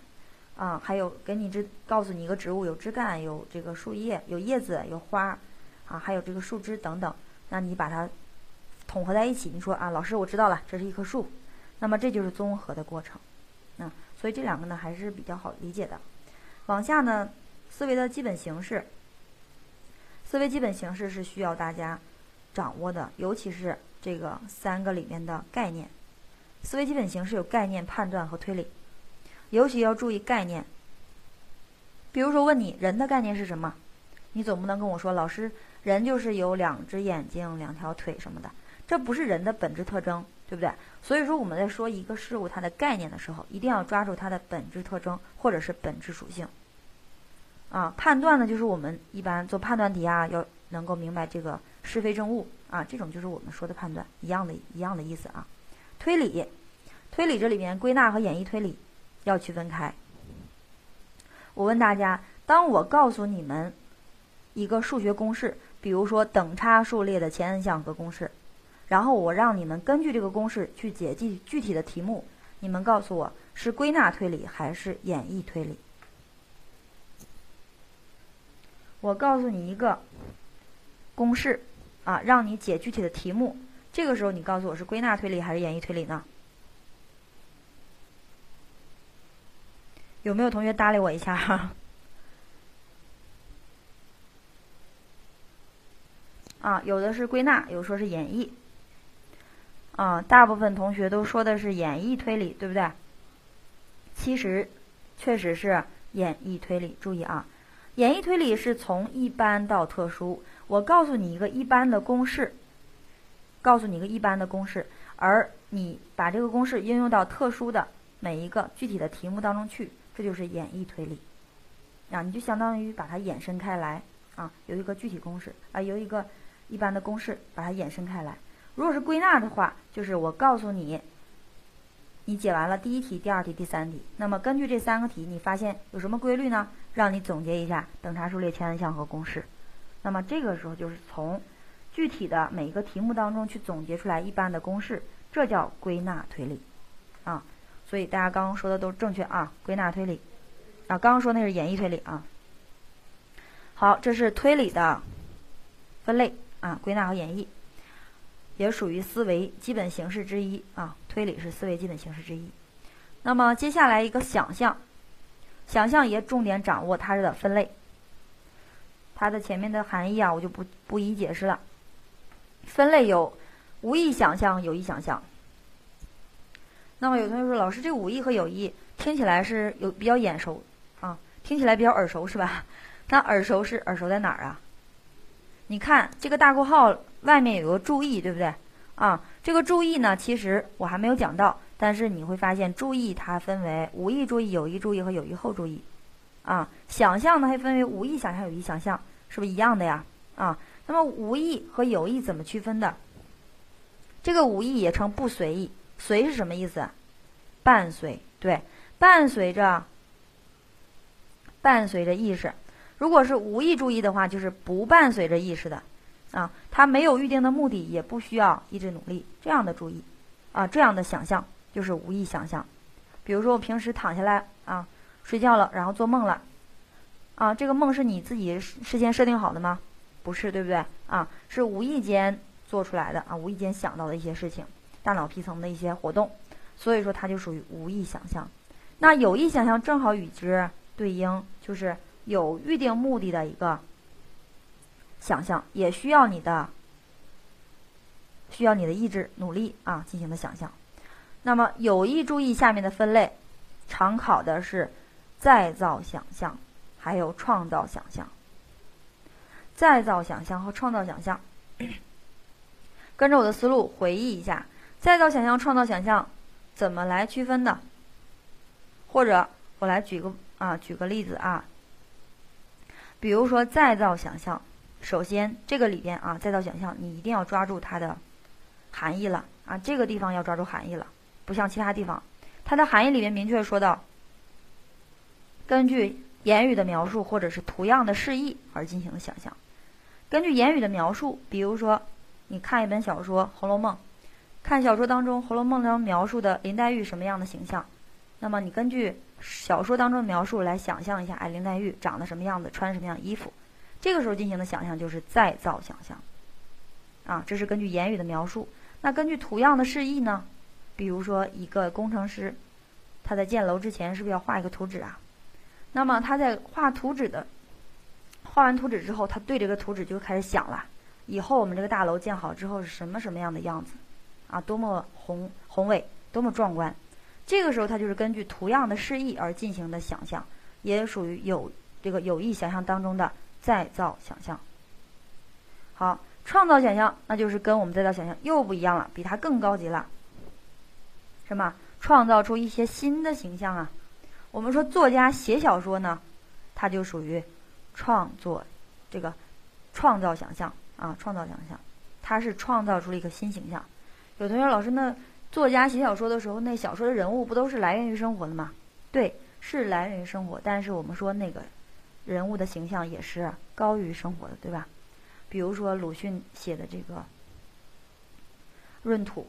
啊，还有给你枝，告诉你一个植物有枝干，有这个树叶，有叶子，有花，啊，还有这个树枝等等。那你把它统合在一起，你说啊，老师我知道了，这是一棵树。那么这就是综合的过程。嗯，所以这两个呢还是比较好理解的。往下呢，思维的基本形式，思维基本形式是需要大家掌握的，尤其是这个三个里面的概念。思维基本形式有概念、判断和推理，尤其要注意概念。比如说问你人的概念是什么，你总不能跟我说老师，人就是有两只眼睛、两条腿什么的，这不是人的本质特征，对不对？所以说我们在说一个事物它的概念的时候，一定要抓住它的本质特征或者是本质属性。啊，判断呢，就是我们一般做判断题啊，要能够明白这个是非正误啊，这种就是我们说的判断，一样的一样的意思啊。推理，推理这里面归纳和演绎推理要区分开。我问大家，当我告诉你们一个数学公式，比如说等差数列的前 n 项和公式。然后我让你们根据这个公式去解具具体的题目，你们告诉我是归纳推理还是演绎推理？我告诉你一个公式，啊，让你解具体的题目。这个时候你告诉我是归纳推理还是演绎推理呢？有没有同学搭理我一下？哈？啊，有的是归纳，有说是演绎。啊，大部分同学都说的是演绎推理，对不对？其实，确实是演绎推理。注意啊，演绎推理是从一般到特殊。我告诉你一个一般的公式，告诉你一个一般的公式，而你把这个公式应用到特殊的每一个具体的题目当中去，这就是演绎推理。啊，你就相当于把它延伸开来啊，有一个具体公式啊，有一个一般的公式，把它延伸开来。如果是归纳的话，就是我告诉你，你解完了第一题、第二题、第三题，那么根据这三个题，你发现有什么规律呢？让你总结一下等差数列前 n 项和公式。那么这个时候就是从具体的每一个题目当中去总结出来一般的公式，这叫归纳推理啊。所以大家刚刚说的都正确啊，归纳推理啊，刚刚说那是演绎推理啊。好，这是推理的分类啊，归纳和演绎。也属于思维基本形式之一啊，推理是思维基本形式之一。那么接下来一个想象，想象也重点掌握它的分类，它的前面的含义啊，我就不不一一解释了。分类有无意想象、有意想象。那么有同学说，老师，这无意和有意听起来是有比较眼熟啊，听起来比较耳熟是吧？那耳熟是耳熟在哪儿啊？你看这个大括号外面有个注意，对不对？啊，这个注意呢，其实我还没有讲到，但是你会发现注意它分为无意注意、有意注意和有意后注意。啊，想象呢还分为无意想象、有意想象，是不是一样的呀？啊，那么无意和有意怎么区分的？这个无意也称不随意，随是什么意思？伴随，对，伴随着，伴随着意识。如果是无意注意的话，就是不伴随着意识的，啊，他没有预定的目的，也不需要一直努力，这样的注意，啊，这样的想象就是无意想象。比如说我平时躺下来啊，睡觉了，然后做梦了，啊，这个梦是你自己事先设定好的吗？不是，对不对？啊，是无意间做出来的啊，无意间想到的一些事情，大脑皮层的一些活动，所以说它就属于无意想象。那有意想象正好与之对应，就是。有预定目的的一个想象，也需要你的需要你的意志努力啊进行的想象。那么有意注意下面的分类，常考的是再造想象，还有创造想象。再造想象和创造想象，跟着我的思路回忆一下，再造想象、创造想象怎么来区分的？或者我来举个啊举个例子啊。比如说再造想象，首先这个里边啊，再造想象你一定要抓住它的含义了啊，这个地方要抓住含义了，不像其他地方，它的含义里面明确说到，根据言语的描述或者是图样的示意而进行的想象。根据言语的描述，比如说你看一本小说《红楼梦》，看小说当中《红楼梦》当中描述的林黛玉什么样的形象，那么你根据。小说当中的描述来想象一下，哎，林黛玉长得什么样子，穿什么样的衣服？这个时候进行的想象就是再造想象，啊，这是根据言语的描述。那根据图样的示意呢？比如说一个工程师，他在建楼之前是不是要画一个图纸啊？那么他在画图纸的，画完图纸之后，他对这个图纸就开始想了，以后我们这个大楼建好之后是什么什么样的样子，啊，多么宏宏伟，多么壮观。这个时候他就是根据图样的示意而进行的想象，也属于有这个有意想象当中的再造想象。好，创造想象那就是跟我们再造想象又不一样了，比它更高级了。什么？创造出一些新的形象啊！我们说作家写小说呢，他就属于创作这个创造想象啊，创造想象，他是创造出了一个新形象。有同学老师，那作家写小说的时候，那小说的人物不都是来源于生活的吗？对，是来源于生活，但是我们说那个人物的形象也是高于生活的，对吧？比如说鲁迅写的这个闰土，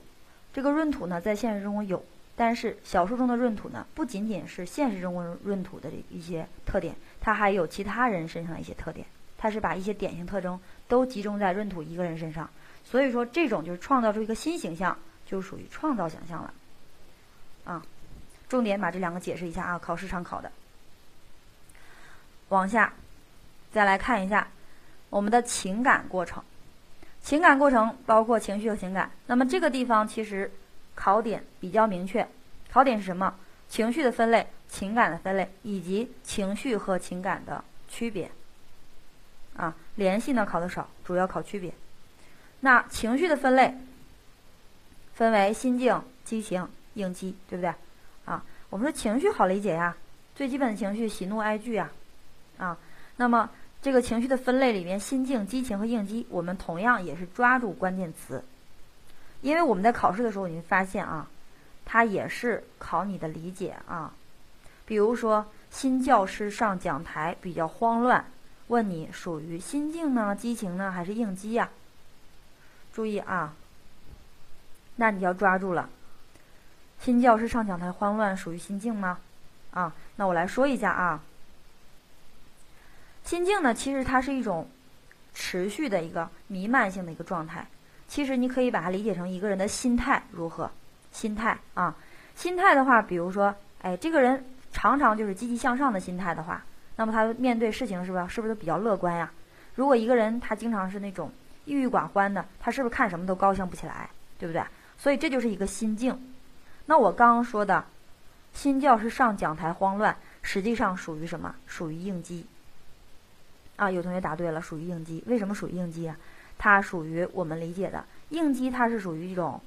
这个闰土呢，在现实中有。但是小说中的闰土呢，不仅仅是现实中的闰土的一些特点，它还有其他人身上的一些特点。它是把一些典型特征都集中在闰土一个人身上，所以说这种就是创造出一个新形象，就属于创造想象了。啊，重点把这两个解释一下啊，考试常考的。往下再来看一下我们的情感过程，情感过程包括情绪和情感。那么这个地方其实。考点比较明确，考点是什么？情绪的分类、情感的分类以及情绪和情感的区别。啊，联系呢考的少，主要考区别。那情绪的分类分为心境、激情、应激，对不对？啊，我们说情绪好理解呀，最基本的情绪喜怒哀惧呀，啊那么这个情绪的分类里面，心境、激情和应激，我们同样也是抓住关键词。因为我们在考试的时候，你会发现啊，它也是考你的理解啊。比如说，新教师上讲台比较慌乱，问你属于心境呢、激情呢，还是应激呀？注意啊，那你要抓住了。新教师上讲台慌乱属于心境吗？啊，那我来说一下啊。心境呢，其实它是一种持续的一个弥漫性的一个状态。其实你可以把它理解成一个人的心态如何？心态啊，心态的话，比如说，哎，这个人常常就是积极向上的心态的话，那么他面对事情是不是是不是都比较乐观呀？如果一个人他经常是那种郁郁寡欢的，他是不是看什么都高兴不起来？对不对？所以这就是一个心境。那我刚刚说的，新教师上讲台慌乱，实际上属于什么？属于应激。啊，有同学答对了，属于应激。为什么属于应激啊？它属于我们理解的应激，它是属于一种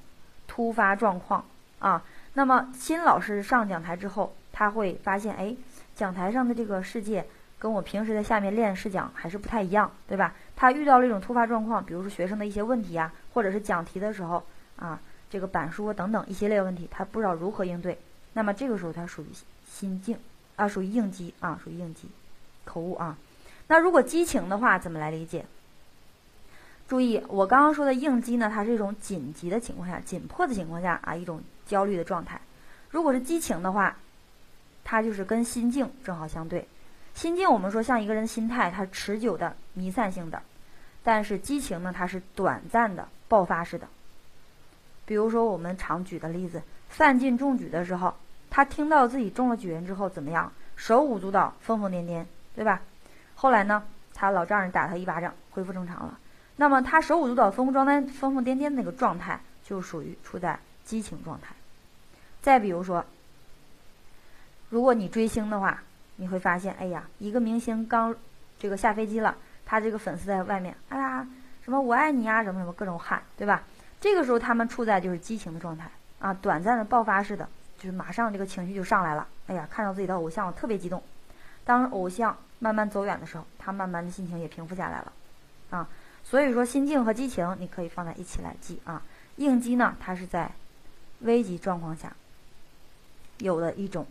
突发状况啊。那么新老师上讲台之后，他会发现，哎，讲台上的这个世界跟我平时在下面练试讲还是不太一样，对吧？他遇到了一种突发状况，比如说学生的一些问题呀，或者是讲题的时候啊，这个板书等等一系列问题，他不知道如何应对。那么这个时候他属于心境啊，属于应激啊，属于应激，口误啊。那如果激情的话，怎么来理解？注意，我刚刚说的应激呢，它是一种紧急的情况下、紧迫的情况下啊，一种焦虑的状态。如果是激情的话，它就是跟心境正好相对。心境我们说像一个人的心态，它是持久的、弥散性的；但是激情呢，它是短暂的、爆发式的。比如说我们常举的例子，范进中举的时候，他听到自己中了举人之后怎么样？手舞足蹈、疯疯癫癫，对吧？后来呢，他老丈人打他一巴掌，恢复正常了。那么他手舞足蹈、疯疯装呆、疯疯癫癫的那个状态，就属于处在激情状态。再比如说，如果你追星的话，你会发现，哎呀，一个明星刚这个下飞机了，他这个粉丝在外面，哎呀，什么我爱你呀，什么什么各种喊，对吧？这个时候他们处在就是激情的状态啊，短暂的爆发式的，就是马上这个情绪就上来了。哎呀，看到自己的偶像，我特别激动。当偶像慢慢走远的时候，他慢慢的心情也平复下来了，啊。所以说，心境和激情你可以放在一起来记啊。应激呢，它是在危急状况下有的一种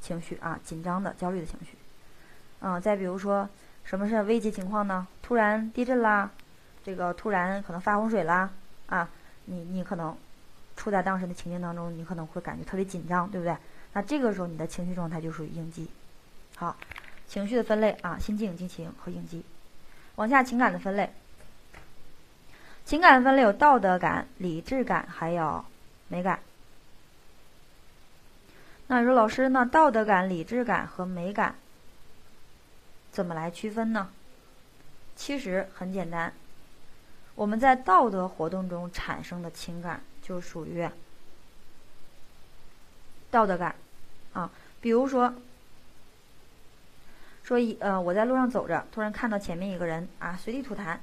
情绪啊，紧张的、焦虑的情绪。嗯，再比如说，什么是危急情况呢？突然地震啦，这个突然可能发洪水啦啊，你你可能处在当时的情境当中，你可能会感觉特别紧张，对不对？那这个时候你的情绪状态就属于应激。好，情绪的分类啊，心境、激情和应激。往下，情感的分类。情感的分类有道德感、理智感，还有美感。那如老师，那道德感、理智感和美感怎么来区分呢？其实很简单，我们在道德活动中产生的情感就属于道德感啊。比如说，说一呃，我在路上走着，突然看到前面一个人啊随地吐痰，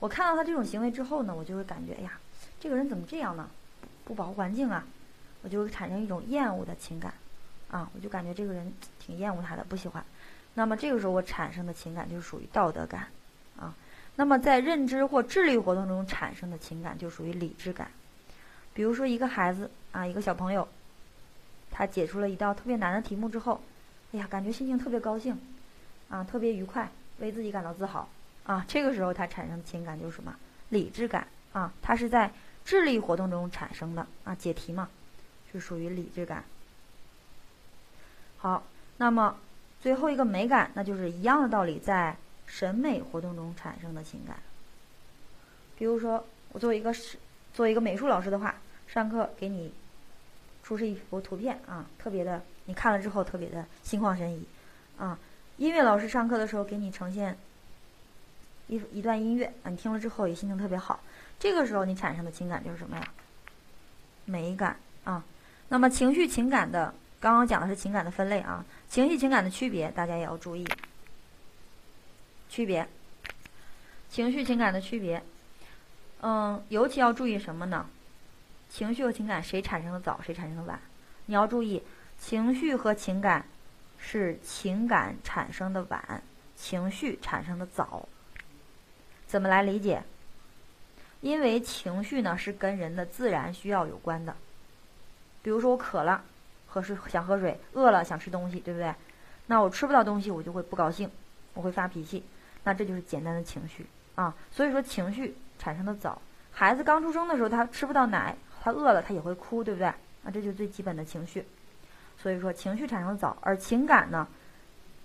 我看到他这种行为之后呢，我就会感觉，哎呀，这个人怎么这样呢？不保护环境啊，我就会产生一种厌恶的情感啊，我就感觉这个人挺厌恶他的，不喜欢。那么这个时候我产生的情感就是属于道德感。啊，那么在认知或智力活动中产生的情感就属于理智感。比如说一个孩子啊，一个小朋友，他解出了一道特别难的题目之后，哎呀，感觉心情特别高兴，啊，特别愉快，为自己感到自豪啊。这个时候他产生的情感就是什么？理智感啊，他是在智力活动中产生的啊，解题嘛，是属于理智感。好，那么最后一个美感，那就是一样的道理，在。审美活动中产生的情感，比如说，我作为一个是作为一个美术老师的话，上课给你出示一幅图片啊，特别的，你看了之后特别的心旷神怡啊。音乐老师上课的时候给你呈现一一段音乐啊，你听了之后也心情特别好。这个时候你产生的情感就是什么呀？美感啊。那么情绪情感的，刚刚讲的是情感的分类啊，情绪情感的区别，大家也要注意。区别，情绪情感的区别，嗯，尤其要注意什么呢？情绪和情感谁产生的早，谁产生的晚？你要注意，情绪和情感是情感产生的晚，情绪产生的早。怎么来理解？因为情绪呢是跟人的自然需要有关的。比如说我渴了，喝水想喝水；饿了想吃东西，对不对？那我吃不到东西，我就会不高兴，我会发脾气。那这就是简单的情绪啊，所以说情绪产生的早，孩子刚出生的时候他吃不到奶，他饿了他也会哭，对不对？那，这就是最基本的情绪。所以说情绪产生的早，而情感呢，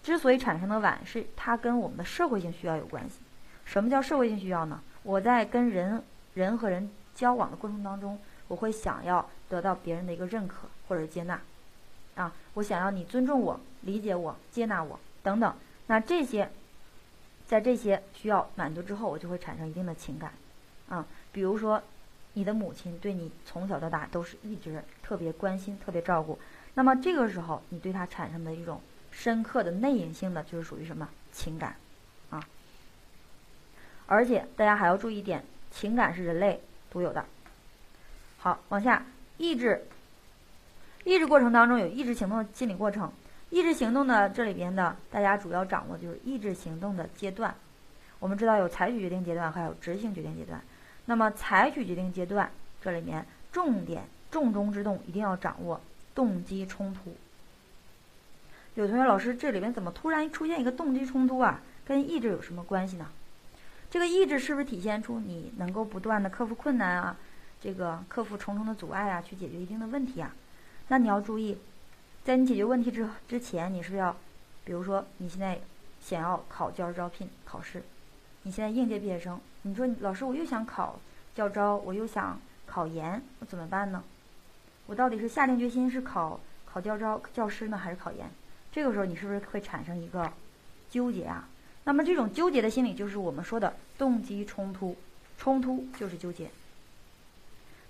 之所以产生的晚，是它跟我们的社会性需要有关系。什么叫社会性需要呢？我在跟人人和人交往的过程当中，我会想要得到别人的一个认可或者接纳，啊，我想要你尊重我、理解我、接纳我等等。那这些。在这些需要满足之后，我就会产生一定的情感，啊，比如说，你的母亲对你从小到大都是一直特别关心、特别照顾，那么这个时候你对他产生的一种深刻的内隐性的，就是属于什么情感，啊，而且大家还要注意一点，情感是人类独有的。好，往下，意志，意志过程当中有意志行动的心理过程。意志行动的这里边的，大家主要掌握就是意志行动的阶段。我们知道有采取决定阶段，还有执行决定阶段。那么采取决定阶段，这里面重点重中之重一定要掌握动机冲突。有同学老师，这里面怎么突然出现一个动机冲突啊？跟意志有什么关系呢？这个意志是不是体现出你能够不断的克服困难啊？这个克服重重的阻碍啊，去解决一定的问题啊？那你要注意。在你解决问题之之前，你是不是要，比如说你现在想要考教师招聘考试，你现在应届毕业生，你说老师我又想考教招，我又想考研，我怎么办呢？我到底是下定决心是考考教招教师呢，还是考研？这个时候你是不是会产生一个纠结啊？那么这种纠结的心理就是我们说的动机冲突，冲突就是纠结。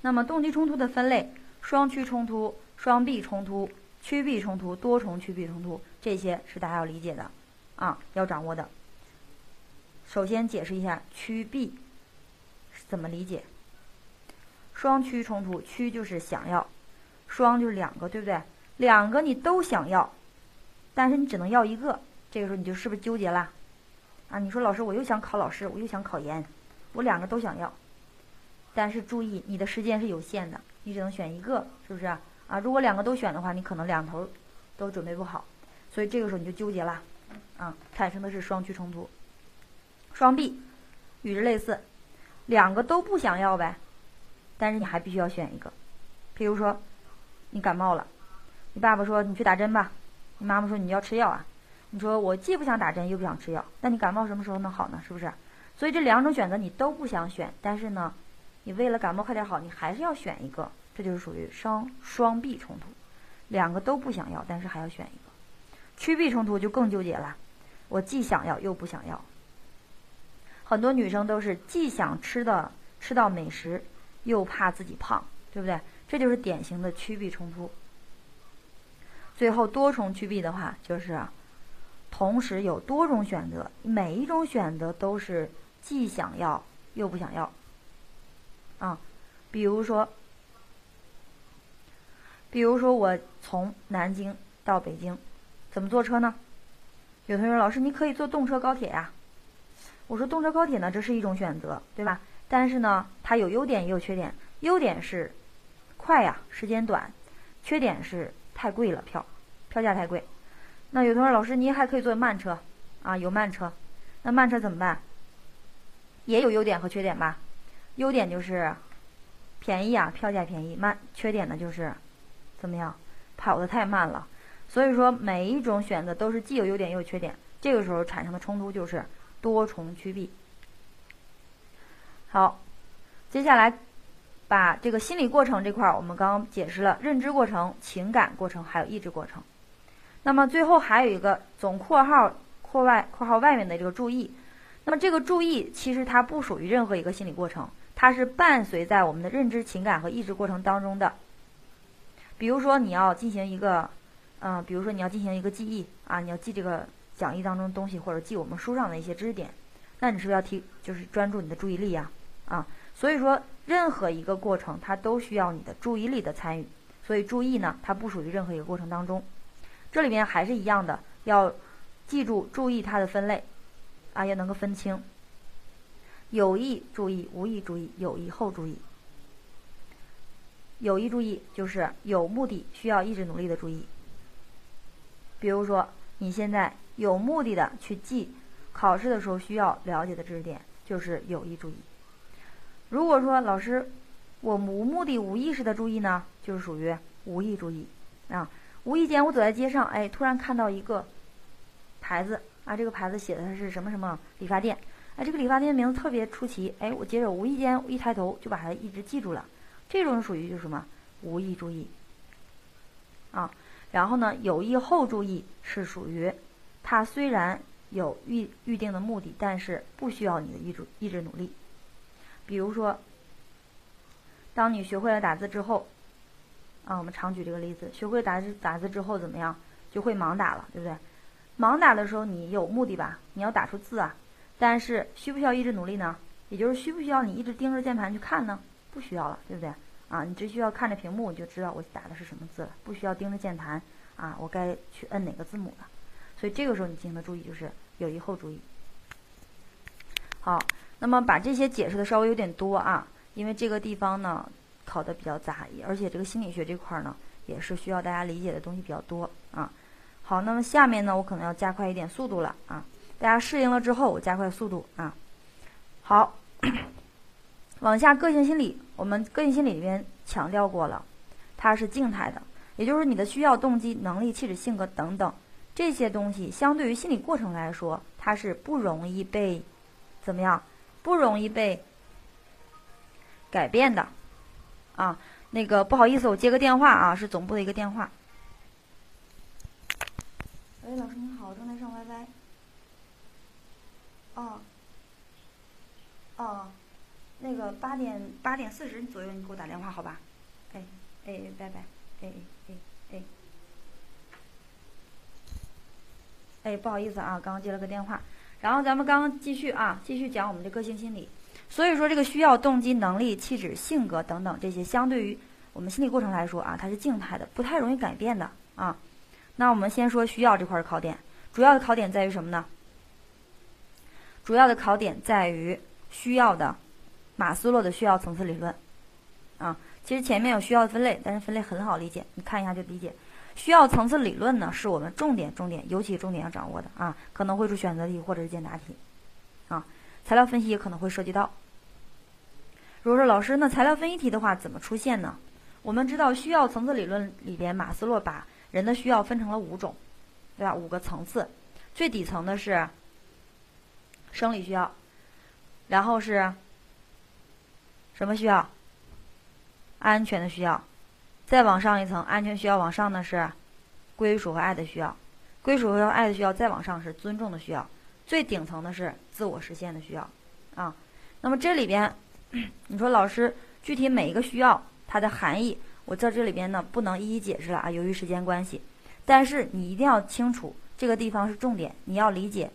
那么动机冲突的分类：双趋冲突、双臂冲突。趋避冲突、多重趋避冲突，这些是大家要理解的，啊，要掌握的。首先解释一下趋避怎么理解。双趋冲突，趋就是想要，双就是两个，对不对？两个你都想要，但是你只能要一个，这个时候你就是不是纠结啦？啊，你说老师，我又想考老师，我又想考研，我两个都想要，但是注意你的时间是有限的，你只能选一个，是不是？啊，如果两个都选的话，你可能两头都准备不好，所以这个时候你就纠结啦，啊，产生的是双趋冲突。双臂与之类似，两个都不想要呗，但是你还必须要选一个。比如说，你感冒了，你爸爸说你去打针吧，你妈妈说你要吃药啊，你说我既不想打针又不想吃药，那你感冒什么时候能好呢？是不是？所以这两种选择你都不想选，但是呢，你为了感冒快点好，你还是要选一个。这就是属于双双臂冲突，两个都不想要，但是还要选一个。趋避冲突就更纠结了，我既想要又不想要。很多女生都是既想吃的吃到美食，又怕自己胖，对不对？这就是典型的趋避冲突。最后多重趋避的话，就是同时有多种选择，每一种选择都是既想要又不想要。啊，比如说，比如说我从南京到北京，怎么坐车呢？有同学说：“老师，你可以坐动车高铁呀。”我说动车高铁呢，这是一种选择，对吧？但是呢，它有优点也有缺点。优点是快呀，时间短；缺点是太贵了，票票价太贵。那有同学老师，您还可以坐慢车啊，有慢车。那慢车怎么办？也有优点和缺点吧。优点就是便宜啊，票价便宜。慢，缺点呢就是怎么样，跑得太慢了。所以说，每一种选择都是既有优点又有缺点。这个时候产生的冲突就是。多重趋避。好，接下来把这个心理过程这块儿，我们刚刚解释了认知过程、情感过程还有意志过程。那么最后还有一个总括号括外括号外面的这个注意。那么这个注意其实它不属于任何一个心理过程，它是伴随在我们的认知、情感和意志过程当中的。比如说你要进行一个，嗯，比如说你要进行一个记忆啊，你要记这个。讲义当中东西，或者记我们书上的一些知识点，那你是不是要提，就是专注你的注意力呀？啊，所以说任何一个过程，它都需要你的注意力的参与。所以注意呢，它不属于任何一个过程当中。这里面还是一样的，要记住注意它的分类，啊，要能够分清有意注意、无意注意、有意后注意。有意注意就是有目的、需要意志努力的注意。比如说你现在。有目的的去记考试的时候需要了解的知识点，就是有意注意。如果说老师我无目的、无意识的注意呢，就是属于无意注意啊。无意间我走在街上，哎，突然看到一个牌子啊，这个牌子写的它是什么什么理发店，哎，这个理发店的名字特别出奇，哎，我接着无意间一抬头就把它一直记住了。这种属于就是什么无意注意啊。然后呢，有意后注意是属于。它虽然有预预定的目的，但是不需要你的意志意志努力。比如说，当你学会了打字之后，啊，我们常举这个例子，学会打字打字之后怎么样，就会盲打了，对不对？盲打的时候你有目的吧？你要打出字啊，但是需不需要一直努力呢？也就是需不需要你一直盯着键盘去看呢？不需要了，对不对？啊，你只需要看着屏幕你就知道我打的是什么字了，不需要盯着键盘啊，我该去摁哪个字母了。所以这个时候你进行的注意就是有意后注意。好，那么把这些解释的稍微有点多啊，因为这个地方呢考的比较杂，而且这个心理学这块呢也是需要大家理解的东西比较多啊。好，那么下面呢我可能要加快一点速度了啊，大家适应了之后我加快速度啊。好，往下个性心理，我们个性心理里边强调过了，它是静态的，也就是你的需要、动机、能力、气质、性格等等。这些东西相对于心理过程来说，它是不容易被怎么样？不容易被改变的啊。那个不好意思，我接个电话啊，是总部的一个电话。喂，老师您好，我正在上 WiFi。哦。哦，那个八点八点四十左右你给我打电话好吧？哎哎，拜拜，哎哎哎哎。哎，不好意思啊，刚刚接了个电话。然后咱们刚刚继续啊，继续讲我们的个性心理。所以说，这个需要、动机、能力、气质、性格等等这些，相对于我们心理过程来说啊，它是静态的，不太容易改变的啊。那我们先说需要这块的考点，主要的考点在于什么呢？主要的考点在于需要的马斯洛的需要层次理论啊。其实前面有需要的分类，但是分类很好理解，你看一下就理解。需要层次理论呢，是我们重点、重点，尤其重点要掌握的啊，可能会出选择题或者是简答题，啊，材料分析也可能会涉及到。如果说老师，那材料分析题的话怎么出现呢？我们知道需要层次理论里边，马斯洛把人的需要分成了五种，对吧？五个层次，最底层的是生理需要，然后是什么需要？安全的需要。再往上一层，安全需要往上呢是归属和爱的需要，归属和爱的需要再往上是尊重的需要，最顶层的是自我实现的需要啊。那么这里边，你说老师具体每一个需要它的含义，我在这里边呢不能一一解释了啊，由于时间关系。但是你一定要清楚这个地方是重点，你要理解，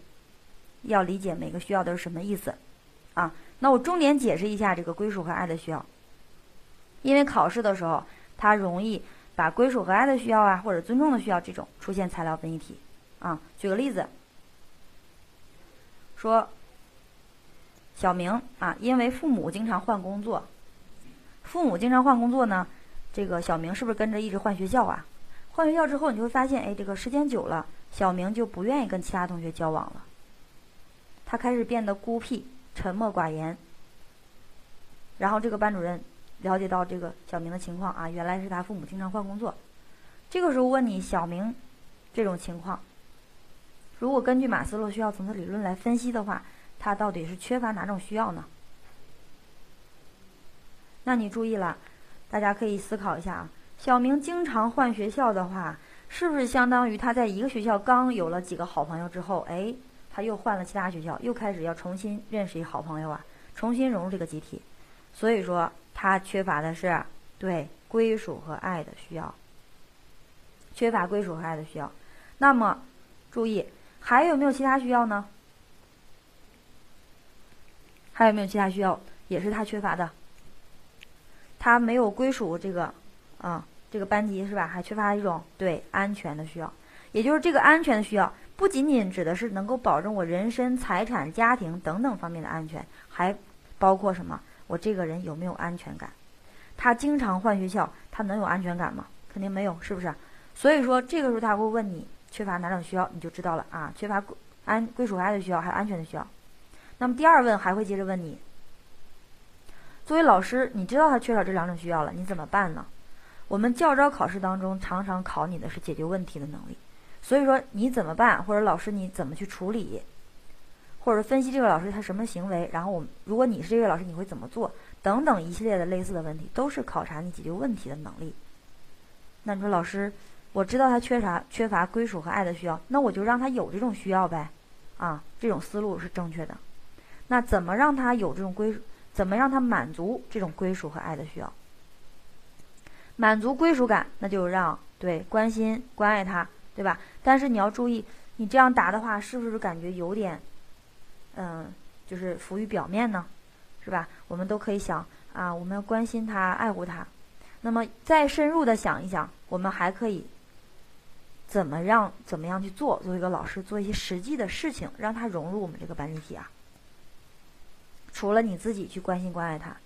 要理解每个需要都是什么意思啊。那我重点解释一下这个归属和爱的需要，因为考试的时候它容易把归属和爱的需要啊，或者尊重的需要这种出现材料分析题啊。举个例子，说。小明啊，因为父母经常换工作，父母经常换工作呢，这个小明是不是跟着一直换学校啊？换学校之后，你就会发现，哎，这个时间久了，小明就不愿意跟其他同学交往了，他开始变得孤僻、沉默寡言。然后这个班主任了解到这个小明的情况啊，原来是他父母经常换工作。这个时候问你，小明这种情况，如果根据马斯洛需要层次理论来分析的话。他到底是缺乏哪种需要呢？那你注意了，大家可以思考一下啊。小明经常换学校的话，是不是相当于他在一个学校刚有了几个好朋友之后，哎，他又换了其他学校，又开始要重新认识一好朋友啊，重新融入这个集体。所以说，他缺乏的是对归属和爱的需要，缺乏归属和爱的需要。那么，注意还有没有其他需要呢？还有没有其他需要，也是他缺乏的。他没有归属这个，啊，这个班级是吧？还缺乏一种对安全的需要，也就是这个安全的需要，不仅仅指的是能够保证我人身、财产、家庭等等方面的安全，还包括什么？我这个人有没有安全感？他经常换学校，他能有安全感吗？肯定没有，是不是？所以说，这个时候他会问你缺乏哪种需要，你就知道了啊，缺乏安归属爱的需要，还有安全的需要。那么第二问还会接着问你，作为老师，你知道他缺少这两种需要了，你怎么办呢？我们教招考试当中常常考你的是解决问题的能力，所以说你怎么办，或者老师你怎么去处理，或者分析这个老师他什么行为，然后我们如果你是这位老师你会怎么做，等等一系列的类似的问题，都是考察你解决问题的能力。那你说老师，我知道他缺啥，缺乏归属和爱的需要，那我就让他有这种需要呗，啊，这种思路是正确的。那怎么让他有这种归属？怎么让他满足这种归属和爱的需要？满足归属感，那就让对关心关爱他，对吧？但是你要注意，你这样答的话，是不是感觉有点，嗯，就是浮于表面呢？是吧？我们都可以想啊，我们要关心他，爱护他。那么再深入的想一想，我们还可以怎么让怎么样去做？作为一个老师，做一些实际的事情，让他融入我们这个班集体啊。除了你自己去关心关爱他，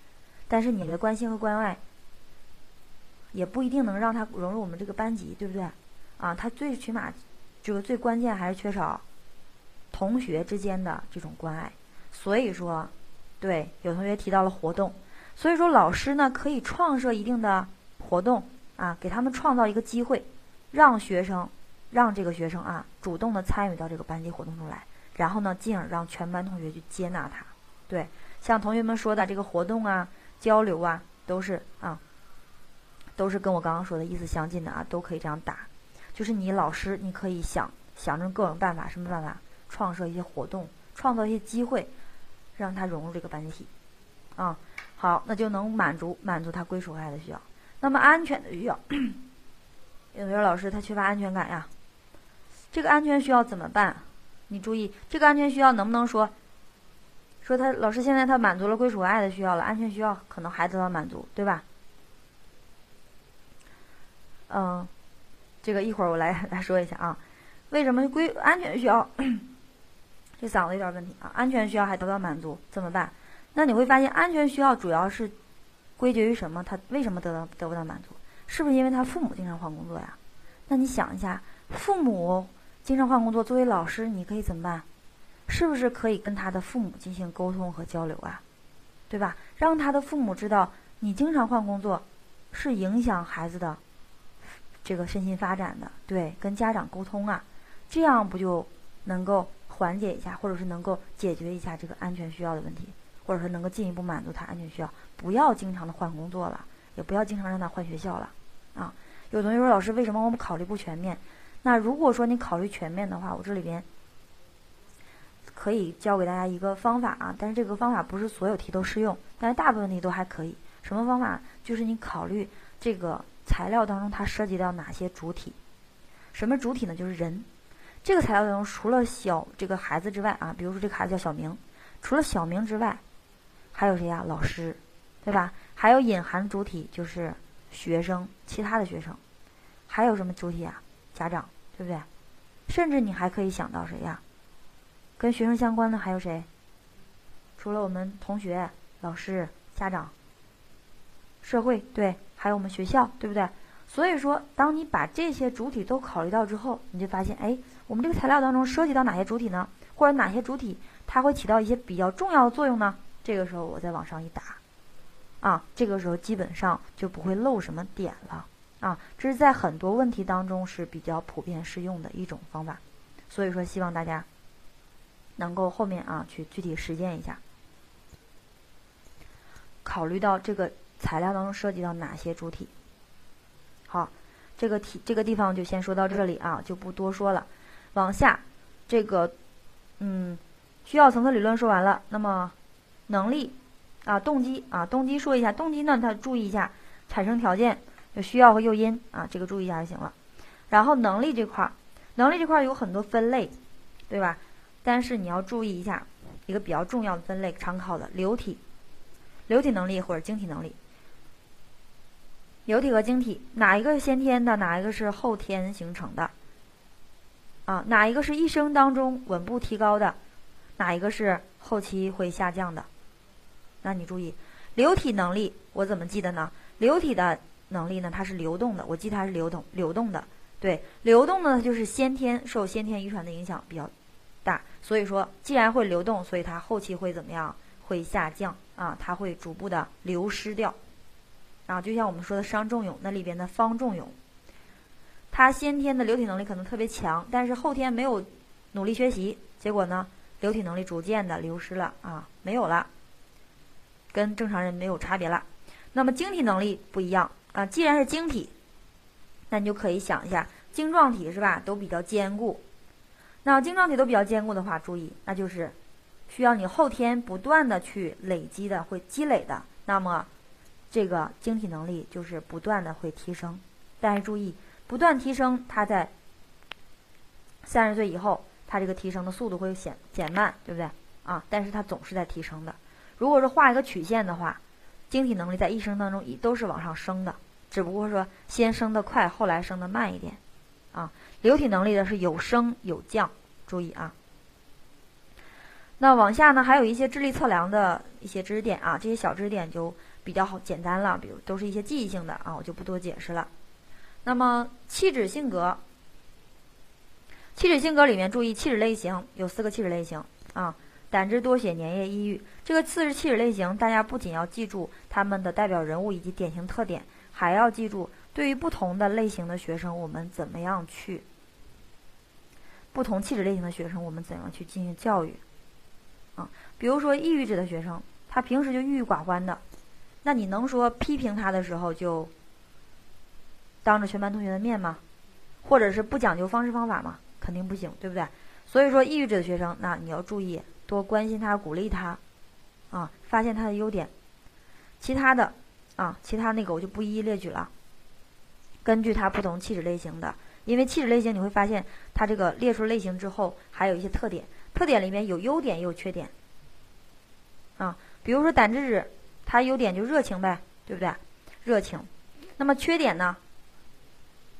但是你的关心和关爱也不一定能让他融入我们这个班级，对不对？啊，他最起码这个最关键还是缺少同学之间的这种关爱。所以说，对，有同学提到了活动，所以说老师呢可以创设一定的活动啊，给他们创造一个机会，让学生让这个学生啊主动的参与到这个班级活动中来，然后呢，进而让全班同学去接纳他。对，像同学们说的这个活动啊、交流啊，都是啊，都是跟我刚刚说的意思相近的啊，都可以这样打。就是你老师，你可以想想着各种办法，什么办法？创设一些活动，创造一些机会，让他融入这个班集体。啊，好，那就能满足满足他归属爱的需要。那么安全的需要，有的老师他缺乏安全感呀，这个安全需要怎么办？你注意，这个安全需要能不能说？说他老师现在他满足了归属爱的需要了，安全需要可能还得到满足，对吧？嗯，这个一会儿我来来说一下啊，为什么归安全需要？这嗓子有点问题啊，安全需要还得不到满足怎么办？那你会发现安全需要主要是归结于什么？他为什么得到得不到满足？是不是因为他父母经常换工作呀？那你想一下，父母经常换工作，作为老师你可以怎么办？是不是可以跟他的父母进行沟通和交流啊？对吧？让他的父母知道你经常换工作，是影响孩子的这个身心发展的。对，跟家长沟通啊，这样不就能够缓解一下，或者是能够解决一下这个安全需要的问题，或者说能够进一步满足他安全需要。不要经常的换工作了，也不要经常让他换学校了啊。有同学说，老师为什么我们考虑不全面？那如果说你考虑全面的话，我这里边可以教给大家一个方法啊，但是这个方法不是所有题都适用，但是大部分题都还可以。什么方法？就是你考虑这个材料当中它涉及到哪些主体？什么主体呢？就是人。这个材料当中除了小这个孩子之外啊，比如说这个孩子叫小明，除了小明之外，还有谁呀？老师，对吧？还有隐含主体就是学生，其他的学生，还有什么主体啊？家长，对不对？甚至你还可以想到谁呀？跟学生相关的还有谁？除了我们同学、老师、家长、社会，对，还有我们学校，对不对？所以说，当你把这些主体都考虑到之后，你就发现，哎，我们这个材料当中涉及到哪些主体呢？或者哪些主体它会起到一些比较重要的作用呢？这个时候我再往上一打，啊，这个时候基本上就不会漏什么点了。啊，这是在很多问题当中是比较普遍适用的一种方法，所以说希望大家能够后面啊去具体实践一下。考虑到这个材料当中涉及到哪些主体，好，这个题这个地方就先说到这里啊，就不多说了。往下，这个嗯，需要层次理论说完了，那么能力啊，动机啊，动机说一下，动机呢，它注意一下产生条件。有需要和诱因啊，这个注意一下就行了。然后能力这块儿，能力这块儿有很多分类，对吧？但是你要注意一下一个比较重要的分类，常考的流体、流体能力或者晶体能力。流体和晶体哪一个是先天的，哪一个是后天形成的？啊，哪一个是一生当中稳步提高的，哪一个是后期会下降的？那你注意，流体能力我怎么记得呢？流体的。能力呢？它是流动的，我记它是流动流动的。对，流动呢就是先天受先天遗传的影响比较大，所以说既然会流动，所以它后期会怎么样？会下降啊，它会逐步的流失掉。啊，就像我们说的伤仲永那里边的方仲永，他先天的流体能力可能特别强，但是后天没有努力学习，结果呢，流体能力逐渐的流失了啊，没有了，跟正常人没有差别了。那么晶体能力不一样。啊，既然是晶体，那你就可以想一下，晶状体是吧，都比较坚固。那晶状体都比较坚固的话，注意，那就是需要你后天不断的去累积的，会积累的。那么，这个晶体能力就是不断的会提升。但是注意，不断提升，它在三十岁以后，它这个提升的速度会减减慢，对不对？啊，但是它总是在提升的。如果是画一个曲线的话。晶体能力在一生当中也都是往上升的，只不过说先升的快，后来升的慢一点，啊，流体能力的是有升有降，注意啊。那往下呢，还有一些智力测量的一些知识点啊，这些小知识点就比较好简单了，比如都是一些记忆性的啊，我就不多解释了。那么气质性格，气质性格里面注意气质类型有四个气质类型啊。胆汁多血、粘液、抑郁，这个四是气质类型，大家不仅要记住他们的代表人物以及典型特点，还要记住对于不同的类型的学生，我们怎么样去不同气质类型的学生，我们怎样去进行教育啊？比如说抑郁质的学生，他平时就郁郁寡欢的，那你能说批评他的时候就当着全班同学的面吗？或者是不讲究方式方法吗？肯定不行，对不对？所以说抑郁质的学生，那你要注意。多关心他，鼓励他，啊，发现他的优点。其他的，啊，其他那个我就不一一列举了。根据他不同气质类型的，因为气质类型你会发现，他这个列出类型之后，还有一些特点。特点里面有优点也有缺点。啊，比如说胆汁质，他优点就热情呗，对不对？热情。那么缺点呢？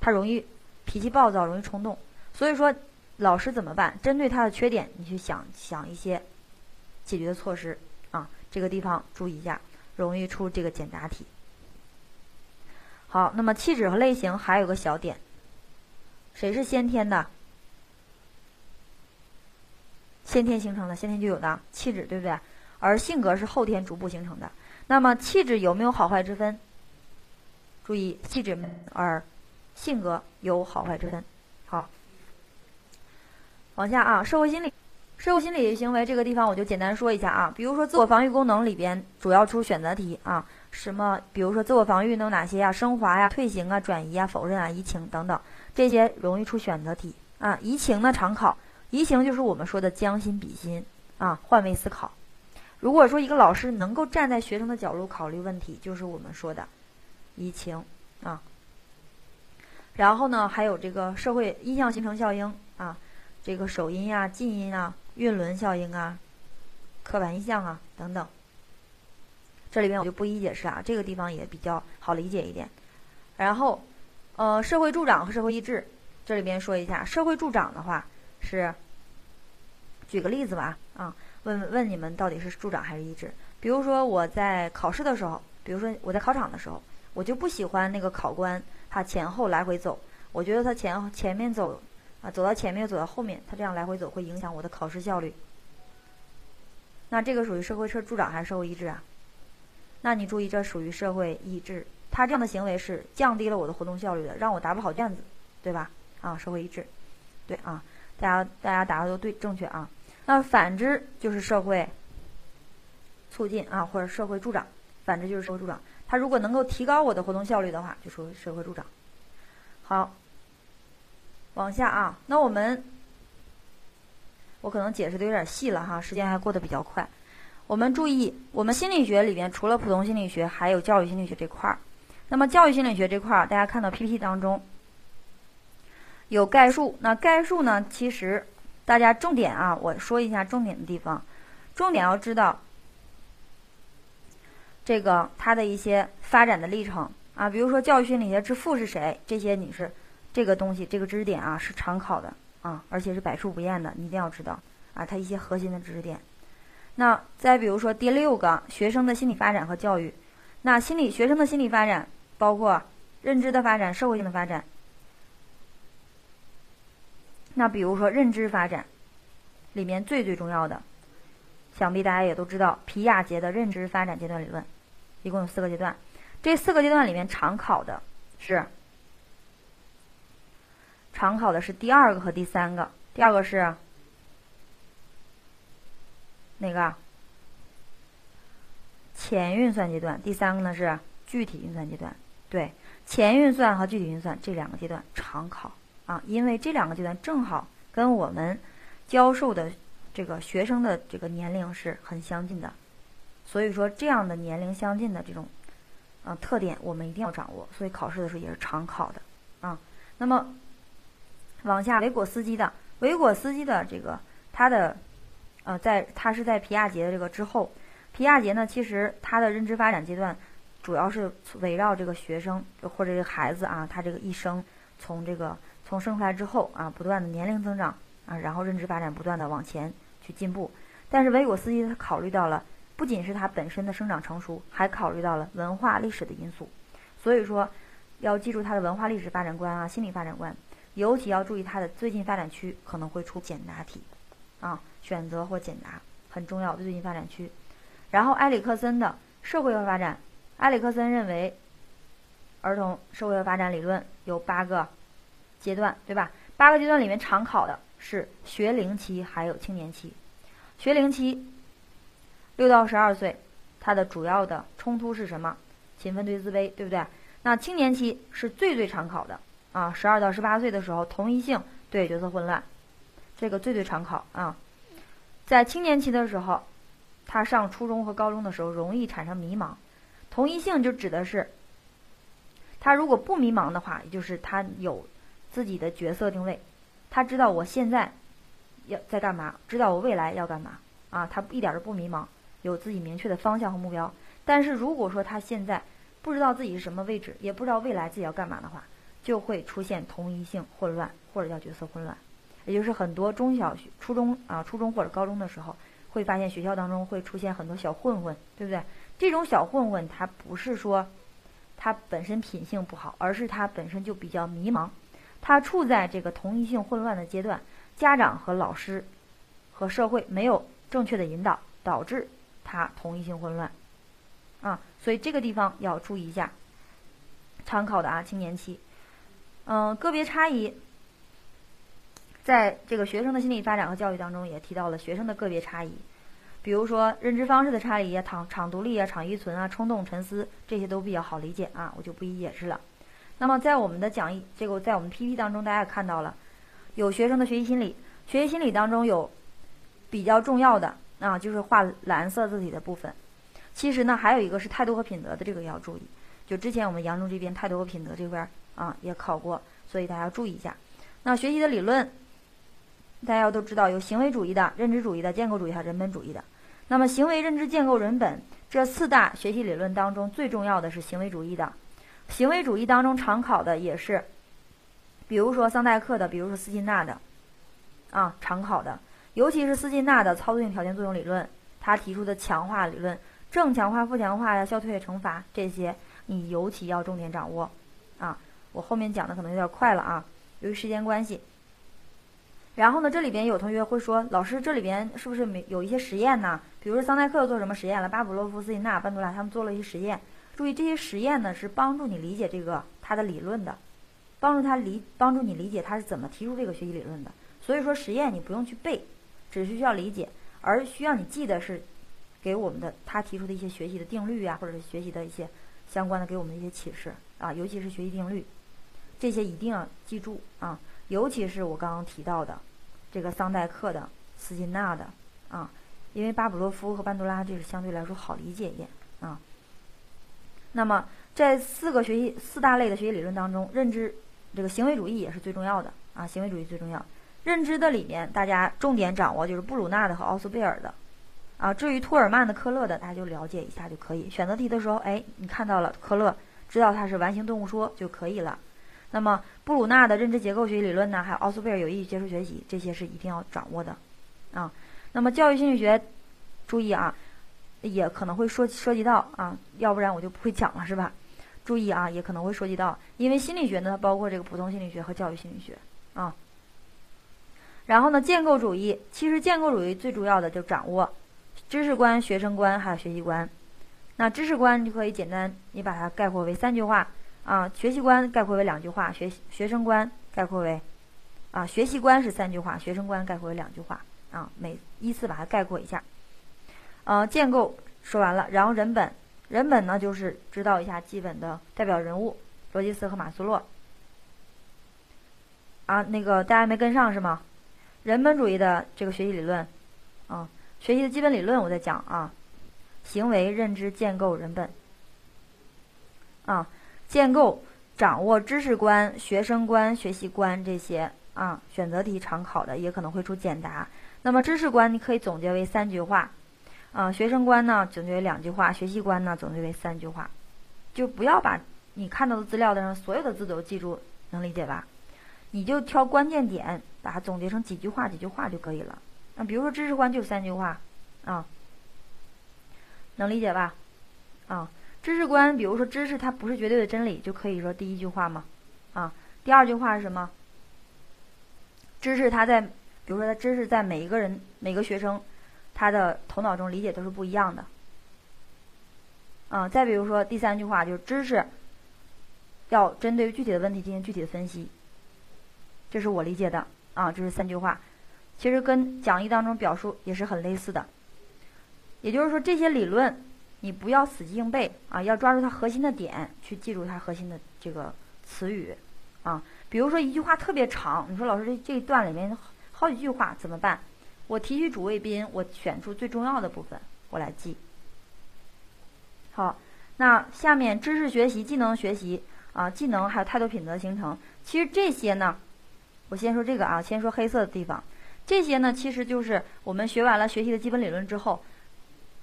他容易脾气暴躁，容易冲动。所以说。老师怎么办？针对他的缺点，你去想想一些解决的措施啊。这个地方注意一下，容易出这个简答题。好，那么气质和类型还有个小点，谁是先天的？先天形成的，先天就有的气质，对不对？而性格是后天逐步形成的。那么气质有没有好坏之分？注意，气质而性格有好坏之分。好。往下啊，社会心理，社会心理行为这个地方我就简单说一下啊，比如说自我防御功能里边主要出选择题啊，什么比如说自我防御能哪些呀？升华呀、退行啊、转移啊、否认啊、移情等等，这些容易出选择题啊。移情呢常考，移情就是我们说的将心比心啊，换位思考。如果说一个老师能够站在学生的角度考虑问题，就是我们说的移情啊。然后呢，还有这个社会印象形成效应啊，这个首因呀、近因啊。韵轮效应啊，刻板印象啊等等，这里边我就不一一解释啊，这个地方也比较好理解一点。然后，呃，社会助长和社会意志，这里边说一下，社会助长的话是，举个例子吧，啊，问问你们到底是助长还是抑制？比如说我在考试的时候，比如说我在考场的时候，我就不喜欢那个考官他前后来回走，我觉得他前前面走。啊，走到前面又走到后面，他这样来回走会影响我的考试效率。那这个属于社会社助长还是社会抑制啊？那你注意，这属于社会抑制。他这样的行为是降低了我的活动效率的，让我答不好卷子，对吧？啊，社会抑制，对啊，大家大家答的都对，正确啊。那反之就是社会促进啊，或者社会助长。反之就是社会助长。他如果能够提高我的活动效率的话，就属于社会助长。好。往下啊，那我们，我可能解释的有点细了哈，时间还过得比较快。我们注意，我们心理学里边除了普通心理学，还有教育心理学这块儿。那么教育心理学这块儿，大家看到 PPT 当中有概述。那概述呢，其实大家重点啊，我说一下重点的地方。重点要知道这个它的一些发展的历程啊，比如说教育心理学之父是谁，这些你是。这个东西，这个知识点啊是常考的啊，而且是百出不厌的，你一定要知道啊，它一些核心的知识点。那再比如说第六个，学生的心理发展和教育。那心理学生的心理发展包括认知的发展、社会性的发展。那比如说认知发展里面最最重要的，想必大家也都知道皮亚杰的认知发展阶段理论，一共有四个阶段。这四个阶段里面常考的是。常考的是第二个和第三个。第二个是哪个？前运算阶段。第三个呢是具体运算阶段。对，前运算和具体运算这两个阶段常考啊，因为这两个阶段正好跟我们教授的这个学生的这个年龄是很相近的，所以说这样的年龄相近的这种啊特点我们一定要掌握，所以考试的时候也是常考的啊。那么。往下，维果斯基的维果斯基的这个他的，呃，在他是在皮亚杰的这个之后，皮亚杰呢，其实他的认知发展阶段，主要是围绕这个学生或者这个孩子啊，他这个一生从这个从生出来之后啊，不断的年龄增长啊，然后认知发展不断的往前去进步。但是维果斯基他考虑到了不仅是他本身的生长成熟，还考虑到了文化历史的因素，所以说要记住他的文化历史发展观啊，心理发展观。尤其要注意它的最近发展区可能会出简答题，啊，选择或简答很重要。最近发展区，然后埃里克森的社会化发展，埃里克森认为儿童社会化发展理论有八个阶段，对吧？八个阶段里面常考的是学龄期还有青年期。学龄期六到十二岁，他的主要的冲突是什么？勤奋对自卑，对不对？那青年期是最最常考的。啊，十二到十八岁的时候，同一性对角色混乱，这个最最常考啊。在青年期的时候，他上初中和高中的时候容易产生迷茫。同一性就指的是，他如果不迷茫的话，也就是他有自己的角色定位，他知道我现在要在干嘛，知道我未来要干嘛啊，他一点都不迷茫，有自己明确的方向和目标。但是如果说他现在不知道自己是什么位置，也不知道未来自己要干嘛的话，就会出现同一性混乱，或者叫角色混乱，也就是很多中小学、初中啊、初中或者高中的时候，会发现学校当中会出现很多小混混，对不对？这种小混混他不是说他本身品性不好，而是他本身就比较迷茫，他处在这个同一性混乱的阶段，家长和老师和社会没有正确的引导，导致他同一性混乱啊，所以这个地方要注意一下，常考的啊，青年期。嗯，个别差异。在这个学生的心理发展和教育当中，也提到了学生的个别差异，比如说认知方式的差异啊，场场独立啊，场依存啊，冲动沉思这些都比较好理解啊，我就不一一解释了。那么在我们的讲义这个在我们 PPT 当中，大家也看到了，有学生的学习心理，学习心理当中有比较重要的啊，就是画蓝色字体的部分。其实呢，还有一个是态度和品德的这个要注意，就之前我们扬州这边态度和品德这边啊也考过，所以大家要注意一下。那学习的理论。大家都知道，有行为主义的、认知主义的、建构主义和人本主义的。那么，行为、认知、建构、人本这四大学习理论当中，最重要的是行为主义的。行为主义当中常考的也是，比如说桑代克的，比如说斯金纳的，啊，常考的。尤其是斯金纳的操作性条件作用理论，他提出的强化理论、正强化、负强化呀、消退惩罚这些，你尤其要重点掌握。啊，我后面讲的可能有点快了啊，由于时间关系。然后呢，这里边有同学会说，老师这里边是不是没有一些实验呢？比如说桑代克做什么实验了？巴甫洛夫、斯金纳、班杜拉他们做了一些实验。注意这些实验呢，是帮助你理解这个他的理论的，帮助他理帮助你理解他是怎么提出这个学习理论的。所以说实验你不用去背，只是需要理解，而需要你记得是给我们的他提出的一些学习的定律呀，或者是学习的一些相关的给我们一些启示啊，尤其是学习定律，这些一定要记住啊。尤其是我刚刚提到的，这个桑代克的、斯金纳的啊，因为巴甫洛夫和班杜拉这是相对来说好理解一点啊。那么在四个学习四大类的学习理论当中，认知这个行为主义也是最重要的啊，行为主义最重要。认知的里面，大家重点掌握就是布鲁纳的和奥斯贝尔的啊。至于托尔曼的、科勒的，大家就了解一下就可以。选择题的时候，哎，你看到了科勒，知道它是完形动物说就可以了。那么布鲁纳的认知结构学理论呢，还有奥斯贝尔有意义接触学习，这些是一定要掌握的，啊。那么教育心理学，注意啊，也可能会说涉及到啊，要不然我就不会讲了，是吧？注意啊，也可能会涉及到，因为心理学呢，包括这个普通心理学和教育心理学啊。然后呢，建构主义，其实建构主义最主要的就掌握知识观、学生观还有学习观。那知识观就可以简单，你把它概括为三句话。啊，学习观概括为两句话，学学生观概括为，啊，学习观是三句话，学生观概括为两句话，啊，每依次把它概括一下。呃，建构说完了，然后人本，人本呢就是知道一下基本的代表人物，罗杰斯和马斯洛。啊，那个大家没跟上是吗？人本主义的这个学习理论，啊，学习的基本理论我在讲啊，行为、认知、建构、人本，啊。建构、掌握知识观、学生观、学习观这些啊，选择题常考的也可能会出简答。那么知识观你可以总结为三句话，啊，学生观呢总结为两句话，学习观呢总结为三句话。就不要把你看到的资料上所有的字都记住，能理解吧？你就挑关键点，把它总结成几句话、几句话就可以了。那比如说知识观就三句话，啊，能理解吧？啊。知识观，比如说知识它不是绝对的真理，就可以说第一句话嘛，啊，第二句话是什么？知识它在，比如说它知识在每一个人每个学生他的头脑中理解都是不一样的，啊，再比如说第三句话就是知识要针对具体的问题进行具体的分析，这是我理解的啊，这是三句话，其实跟讲义当中表述也是很类似的，也就是说这些理论。你不要死记硬背啊，要抓住它核心的点，去记住它核心的这个词语啊。比如说一句话特别长，你说老师这这一段里面好几句话怎么办？我提取主谓宾，我选出最重要的部分，我来记。好，那下面知识学习、技能学习啊，技能还有态度品德形成，其实这些呢，我先说这个啊，先说黑色的地方，这些呢，其实就是我们学完了学习的基本理论之后。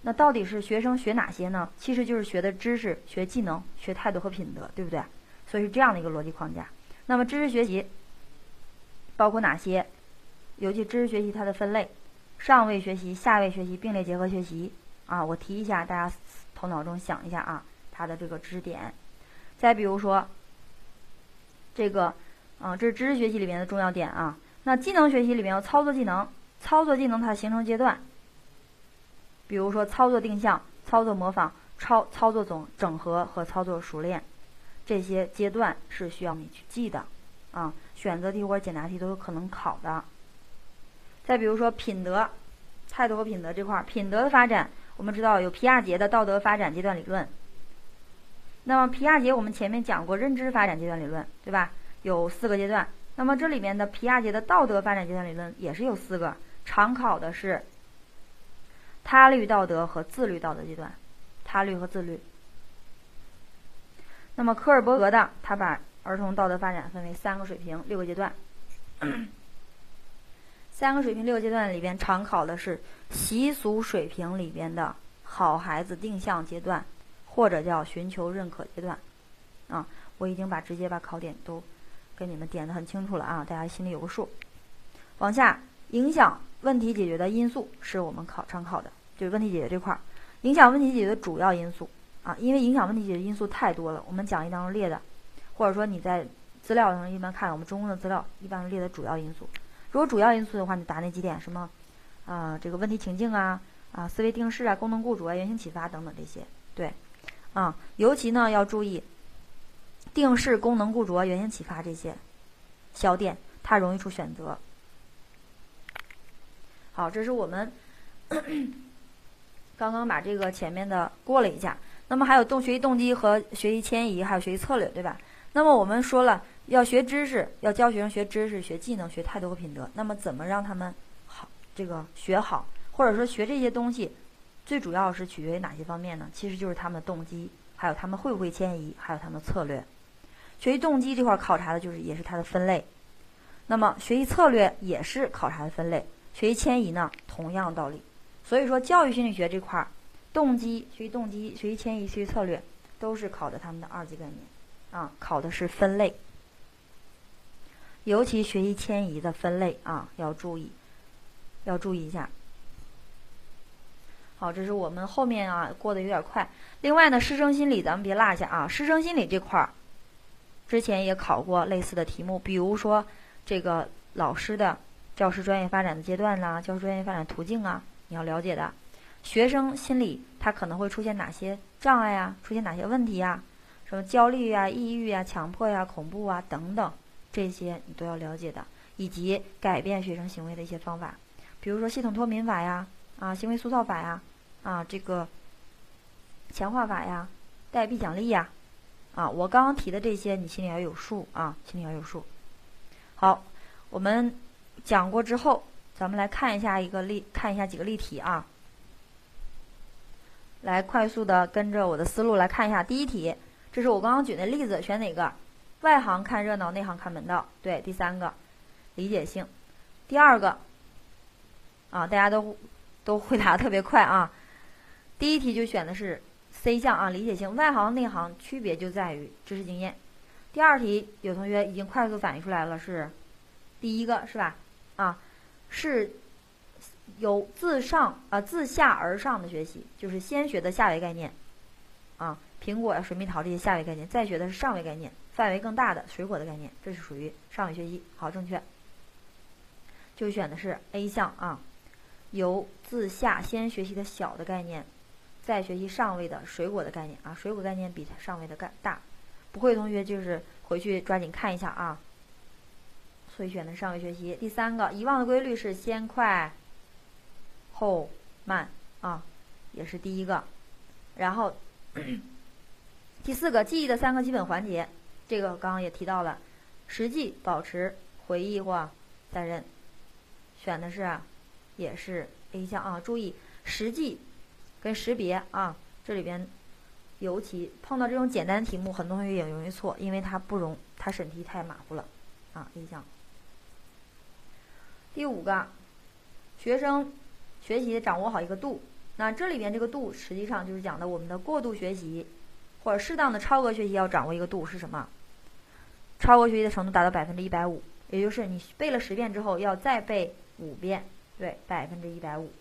那到底是学生学哪些呢？其实就是学的知识、学技能、学态度和品德，对不对？所以是这样的一个逻辑框架。那么知识学习包括哪些？尤其知识学习它的分类：上位学习、下位学习、并列结合学习。啊，我提一下，大家头脑中想一下啊，它的这个知识点。再比如说这个，啊，这是知识学习里面的重要点啊。那技能学习里面有操作技能，操作技能它的形成阶段。比如说操作定向、操作模仿、操操作总整合和操作熟练，这些阶段是需要你去记的，啊，选择题或者简答题都有可能考的。再比如说品德、态度和品德这块儿，品德的发展，我们知道有皮亚杰的道德发展阶段理论。那么皮亚杰我们前面讲过认知发展阶段理论，对吧？有四个阶段。那么这里面的皮亚杰的道德发展阶段理论也是有四个，常考的是他律道德和自律道德阶段，他律和自律。那么科尔伯格的他把儿童道德发展分为三个水平、六个阶段。三个水平、六个阶段里边常考的是习俗水平里边的好孩子定向阶段，或者叫寻求认可阶段。啊，我已经把直接把考点都。跟你们点的很清楚了啊，大家心里有个数。往下，影响问题解决的因素是我们考常考的，就是问题解决这块儿，影响问题解决的主要因素啊，因为影响问题解决因素太多了，我们讲义当中列的，或者说你在资料上一般看我们中公的资料，一般列的主要因素。如果主要因素的话，你答那几点，什么啊，这个问题情境啊，啊，思维定式啊，功能雇主啊，原型启发等等这些，对，啊，尤其呢要注意。定式、功能固着、原型启发这些小点，它容易出选择。好，这是我们刚刚把这个前面的过了一下。那么还有动学习动机和学习迁移，还有学习策略，对吧？那么我们说了，要学知识，要教学生学知识、学技能、学态度和品德。那么怎么让他们好这个学好，或者说学这些东西，最主要是取决于哪些方面呢？其实就是他们的动机，还有他们会不会迁移，还有他们的策略。学习动机这块考察的就是也是它的分类，那么学习策略也是考察的分类，学习迁移呢同样道理。所以说教育心理学这块儿，动机、学习动机、学习迁移、学习策略都是考的他们的二级概念，啊，考的是分类。尤其学习迁移的分类啊要注意，要注意一下。好，这是我们后面啊过得有点快。另外呢，师生心理咱们别落下啊，师生心理这块儿。之前也考过类似的题目，比如说这个老师的教师专业发展的阶段呐，教师专业发展途径啊，你要了解的。学生心理他可能会出现哪些障碍啊？出现哪些问题啊？什么焦虑呀、抑郁呀、强迫呀、恐怖啊等等，这些你都要了解的，以及改变学生行为的一些方法，比如说系统脱敏法呀、啊行为塑造法呀、啊这个强化法呀、代币奖励呀。啊，我刚刚提的这些，你心里要有数啊，心里要有数。好，我们讲过之后，咱们来看一下一个例，看一下几个例题啊。来，快速的跟着我的思路来看一下。第一题，这是我刚刚举的例子，选哪个？外行看热闹，内行看门道。对，第三个，理解性。第二个，啊，大家都都回答特别快啊。第一题就选的是。C 项啊，理解性，外行内行区别就在于知识经验。第二题有同学已经快速反应出来了，是第一个是吧？啊，是由自上啊自下而上的学习，就是先学的下维概念啊，苹果呀、水蜜桃这些下维概念，再学的是上维概念，范围更大的水果的概念，这是属于上维学习。好，正确，就选的是 A 项啊，由自下先学习的小的概念。再学习上位的水果的概念啊，水果概念比它上位的概大，不会的同学就是回去抓紧看一下啊。所以选的上位学习。第三个遗忘的规律是先快后慢啊，也是第一个。然后第四个记忆的三个基本环节，这个刚刚也提到了，实际、保持、回忆或再认，选的是也是 A 项啊，注意实际。跟识别啊，这里边尤其碰到这种简单题目，很多同学也容易错，因为它不容，它审题太马虎了啊。一项。第五个，学生学习掌握好一个度，那这里边这个度实际上就是讲的我们的过度学习或者适当的超额学习要掌握一个度是什么？超额学习的程度达到百分之一百五，也就是你背了十遍之后要再背五遍，对，百分之一百五。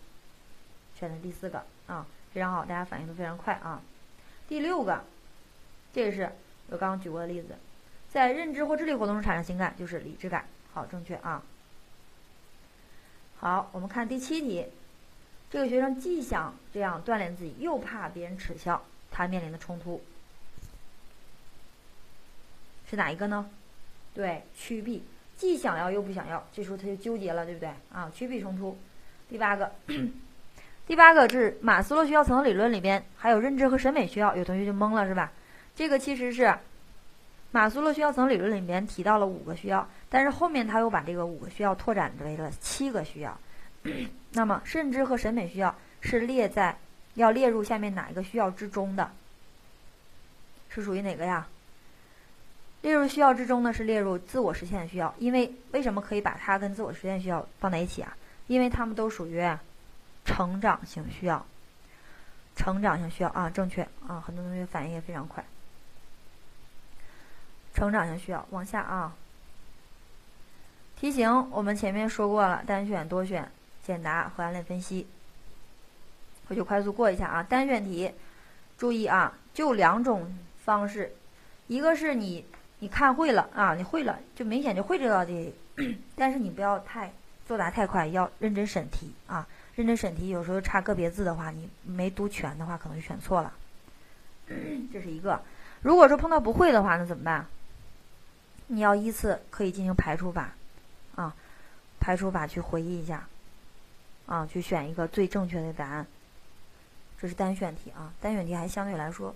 选择第四个。啊，非常好，大家反应都非常快啊。第六个，这个是我刚刚举过的例子，在认知或智力活动中产生情感就是理智感。好，正确啊。好，我们看第七题，这个学生既想这样锻炼自己，又怕别人耻笑，他面临的冲突是哪一个呢？对，趋避，既想要又不想要，这时候他就纠结了，对不对？啊，趋避冲突。第八个，第八个是马斯洛需要层理论里边还有认知和审美需要，有同学就懵了，是吧？这个其实是马斯洛需要层理论里面提到了五个需要，但是后面他又把这个五个需要拓展为了七个需要。那么，认知和审美需要是列在要列入下面哪一个需要之中的？是属于哪个呀？列入需要之中呢？是列入自我实现的需要。因为为什么可以把它跟自我实现需要放在一起啊？因为它们都属于成长型需要。成长型需要啊，正确啊，很多同学反应也非常快。成长型需要，往下啊。题型我们前面说过了，单选、多选、简答和案例分析，我就快速过一下啊。单选题，注意啊，就两种方式，一个是你你看会了啊，你会了就明显就会这道题，但是你不要太作答太快，要认真审题啊。认真审题，有时候差个别字的话，你没读全的话，可能就选错了。这是一个。如果说碰到不会的话，那怎么办？你要依次可以进行排除法。啊，排除法去回忆一下，啊，去选一个最正确的答案。这是单选题啊，单选题还相对来说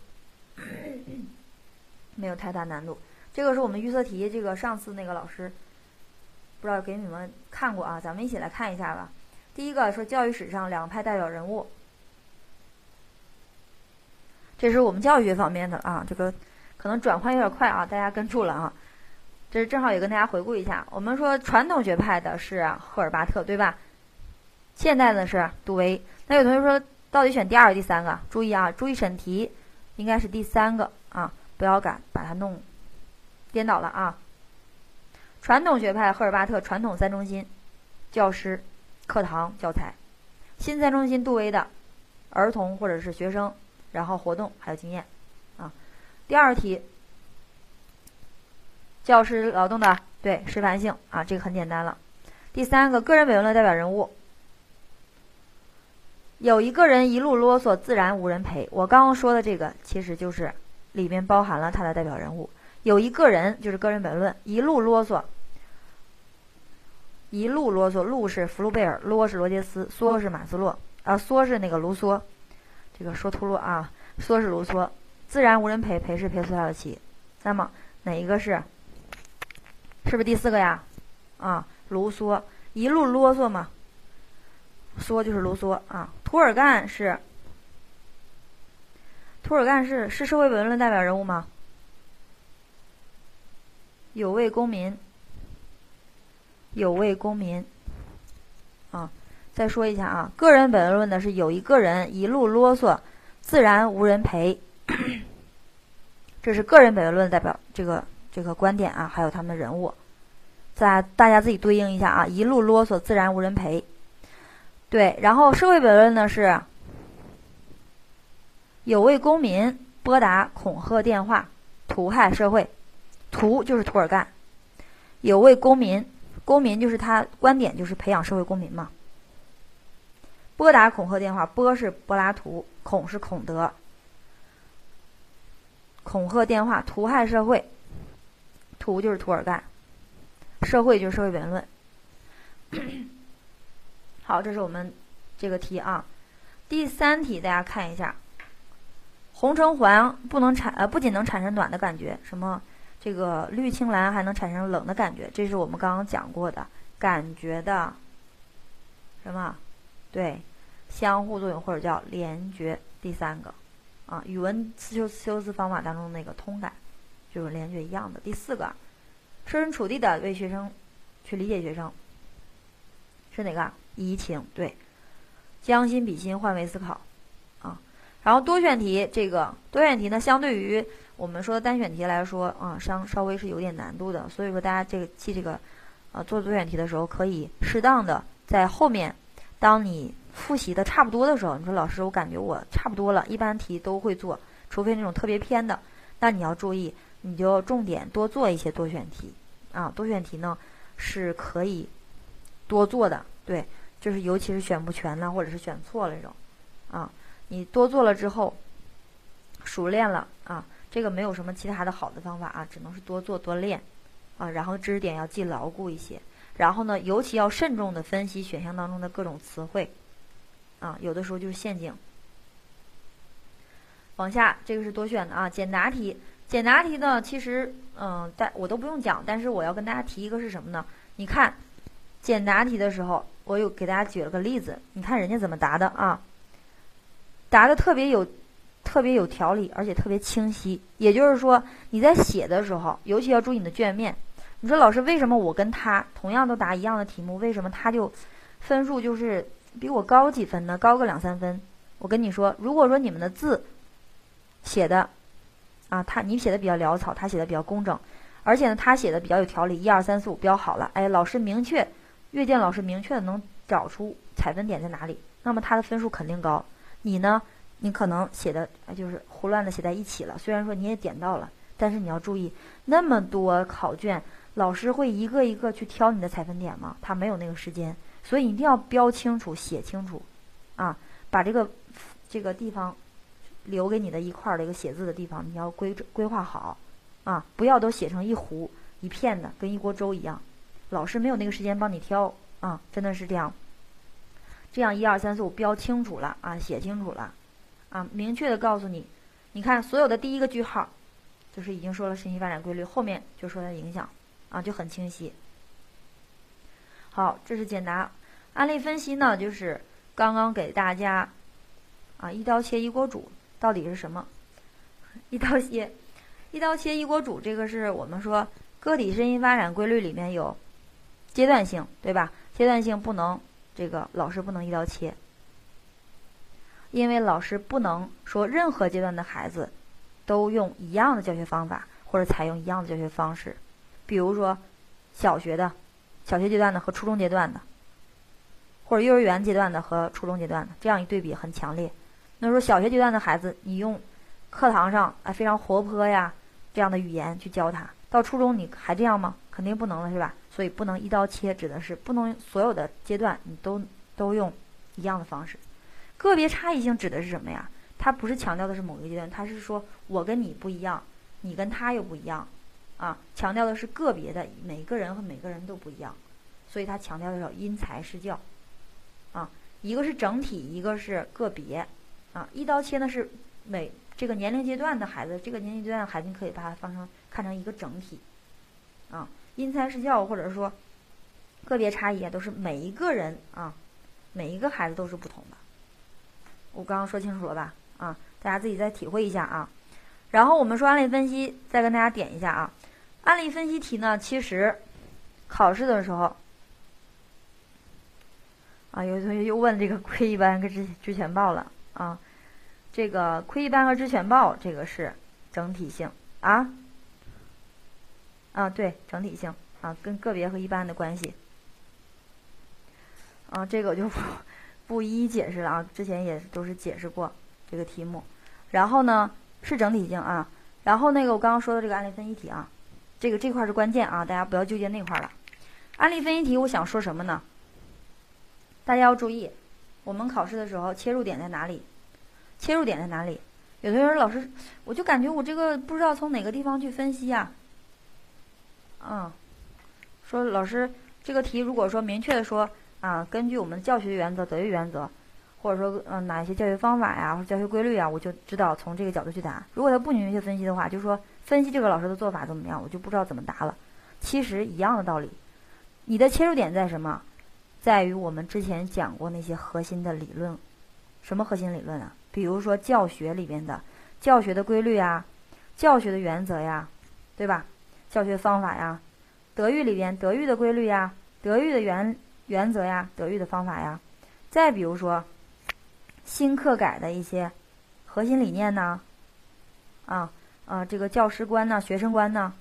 没有太大难度。这个是我们预测题，这个上次那个老师不知道给你们看过啊，咱们一起来看一下吧。第一个说教育史上两派代表人物，这是我们教育学方面的啊，这个可能转换有点快啊，大家跟住了啊。这是正好也跟大家回顾一下，我们说传统学派的是赫尔巴特，对吧？现代的是杜威。那有同学说，到底选第二个、第三个？注意啊，注意审题，应该是第三个啊，不要敢把它弄颠倒了啊。传统学派赫尔巴特，传统三中心，教师、课堂、教材；新三中心杜威的，儿童或者是学生，然后活动还有经验啊。第二题。教师劳动的对示范性啊，这个很简单了。第三个个人本论代表人物，有一个人一路啰嗦，自然无人陪。我刚刚说的这个其实就是里面包含了他的代表人物。有一个人就是个人本论，一路啰嗦，一路啰嗦。路是福禄贝尔，啰是罗杰斯，梭是马斯洛啊，梭是那个卢梭。这个说秃噜啊，梭是卢梭。自然无人陪，陪是裴斯拉的奇。那么哪一个是？是不是第四个呀？啊，卢梭一路啰嗦嘛，梭就是卢梭啊。涂尔干是涂尔干是是社会本论代表人物吗？有位公民，有位公民啊。再说一下啊，个人本位论的是有一个人一路啰嗦，自然无人陪。这是个人本位论代表这个。这个观点啊，还有他们的人物，在大家自己对应一下啊。一路啰嗦，自然无人陪。对，然后社会本位论呢是，有位公民拨打恐吓电话，图害社会。图就是图尔干，有位公民，公民就是他观点就是培养社会公民嘛。拨打恐吓电话，拨是柏拉图，恐是孔德。恐吓电话，图害社会。图就是涂尔干，社会就是社会本论。好，这是我们这个题啊。第三题大家看一下，红橙黄不能产呃，不仅能产生暖的感觉，什么这个绿青蓝还能产生冷的感觉，这是我们刚刚讲过的感觉的什么？对，相互作用或者叫联觉。第三个啊，语文修修辞方法当中那个通感。就是联觉一样的。第四个，设身处地的为学生去理解学生，是哪个？移情对，将心比心，换位思考啊。然后多选题，这个多选题呢，相对于我们说单选题来说啊，稍稍微是有点难度的。所以说，大家这个记这个啊，做多选题的时候，可以适当的在后面，当你复习的差不多的时候，你说老师，我感觉我差不多了，一般题都会做，除非那种特别偏的，那你要注意。你就重点多做一些多选题，啊，多选题呢是可以多做的，对，就是尤其是选不全呢或者是选错了这种，啊，你多做了之后，熟练了啊，这个没有什么其他的好的方法啊，只能是多做多练，啊，然后知识点要记牢固一些，然后呢，尤其要慎重的分析选项当中的各种词汇，啊，有的时候就是陷阱。往下，这个是多选的啊，简答题。简答题呢，其实，嗯，但我都不用讲，但是我要跟大家提一个是什么呢？你看，简答题的时候，我有给大家举了个例子，你看人家怎么答的啊？答的特别有，特别有条理，而且特别清晰。也就是说，你在写的时候，尤其要注意你的卷面。你说老师，为什么我跟他同样都答一样的题目，为什么他就分数就是比我高几分呢？高个两三分？我跟你说，如果说你们的字写的啊，他你写的比较潦草，他写的比较工整，而且呢，他写的比较有条理，一二三四五标好了，哎，老师明确，阅卷老师明确的能找出采分点在哪里，那么他的分数肯定高。你呢，你可能写的就是胡乱的写在一起了，虽然说你也点到了，但是你要注意，那么多考卷，老师会一个一个去挑你的采分点吗？他没有那个时间，所以一定要标清楚、写清楚，啊，把这个这个地方。留给你的一块儿的一个写字的地方，你要规规划好，啊，不要都写成一糊一片的，跟一锅粥一样。老师没有那个时间帮你挑啊，真的是这样。这样一二三四五标清楚了啊，写清楚了，啊，明确的告诉你，你看所有的第一个句号，就是已经说了信息发展规律，后面就说它影响，啊，就很清晰。好，这是简答。案例分析呢，就是刚刚给大家，啊，一刀切一锅煮。到底是什么？一刀切，一刀切一锅煮。这个是我们说个体身心发展规律里面有阶段性，对吧？阶段性不能这个老师不能一刀切，因为老师不能说任何阶段的孩子都用一样的教学方法或者采用一样的教学方式。比如说小学的小学阶段的和初中阶段的，或者幼儿园阶段的和初中阶段的，这样一对比很强烈。那说小学阶段的孩子，你用课堂上啊非常活泼呀这样的语言去教他，到初中你还这样吗？肯定不能了，是吧？所以不能一刀切，指的是不能所有的阶段你都都用一样的方式。个别差异性指的是什么呀？它不是强调的是某个阶段，它是说我跟你不一样，你跟他又不一样，啊，强调的是个别的，每个人和每个人都不一样，所以它强调的是因材施教，啊，一个是整体，一个是个别。啊，一刀切呢是每这个年龄阶段的孩子，这个年龄阶段的孩子你可以把它放成看成一个整体，啊，因材施教或者说个别差异啊，都是每一个人啊，每一个孩子都是不同的。我刚刚说清楚了吧？啊，大家自己再体会一下啊。然后我们说案例分析，再跟大家点一下啊，案例分析题呢，其实考试的时候啊，有同学又问这个 窥一斑跟知知全报了。啊，这个窥一斑和知全报，这个是整体性啊，啊对，整体性啊，跟个别和一般的关系啊，这个就不 不一一解释了啊，之前也都是解释过这个题目。然后呢是整体性啊，然后那个我刚刚说的这个案例分析题啊，这个这块是关键啊，大家不要纠结那块了。案例分析题我想说什么呢？大家要注意。我们考试的时候切入点在哪里？切入点在哪里？有的人说老师，我就感觉我这个不知道从哪个地方去分析呀。嗯，说老师，这个题如果说明确的说啊，根据我们教学原则、德育原则，或者说嗯哪一些教学方法呀或者教学规律啊，我就知道从这个角度去答。如果他不明确分析的话，就说分析这个老师的做法怎么样，我就不知道怎么答了。其实一样的道理，你的切入点在什么？在于我们之前讲过那些核心的理论，什么核心理论啊？比如说教学里边的教学的规律啊，教学的原则呀，对吧？教学方法呀，德育里边德育的规律呀，德育的原原则呀，德育的方法呀。再比如说新课改的一些核心理念呢，啊啊，这个教师观呢，学生观呢。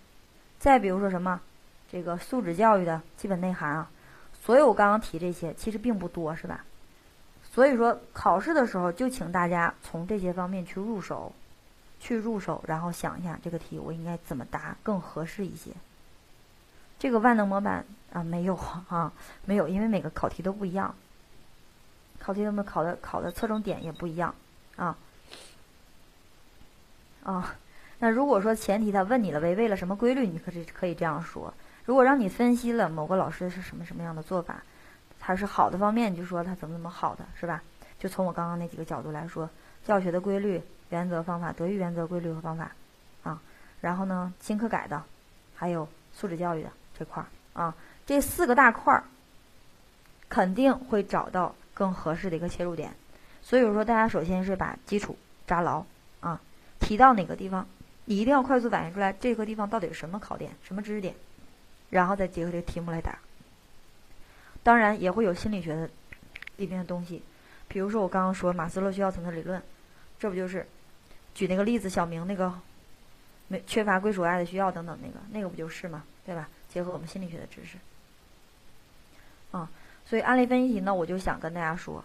再比如说什么这个素质教育的基本内涵啊。所以我刚刚提这些，其实并不多，是吧？所以说考试的时候，就请大家从这些方面去入手，去入手，然后想一下这个题我应该怎么答更合适一些。这个万能模板啊，没有啊，没有，因为每个考题都不一样，考题他们考的考的侧重点也不一样啊啊。那如果说前提他问你了，违背了什么规律，你可是可以这样说。如果让你分析了某个老师是什么什么样的做法，他是好的方面，你就说他怎么怎么好的，是吧？就从我刚刚那几个角度来说，教学的规律、原则、方法、德育原则、规律和方法，啊，然后呢，新课改的，还有素质教育的这块儿啊，这四个大块儿，肯定会找到更合适的一个切入点。所以说，大家首先是把基础扎牢啊，提到哪个地方，你一定要快速反应出来这个地方到底是什么考点、什么知识点，然后再结合这个题目来答。当然也会有心理学的里面的东西，比如说我刚刚说马斯洛需要层次理论，这不就是举那个例子，小明那个没缺乏归属爱的需要等等那个，那个不就是吗？对吧？结合我们心理学的知识，所以案例分析题呢，我就想跟大家说，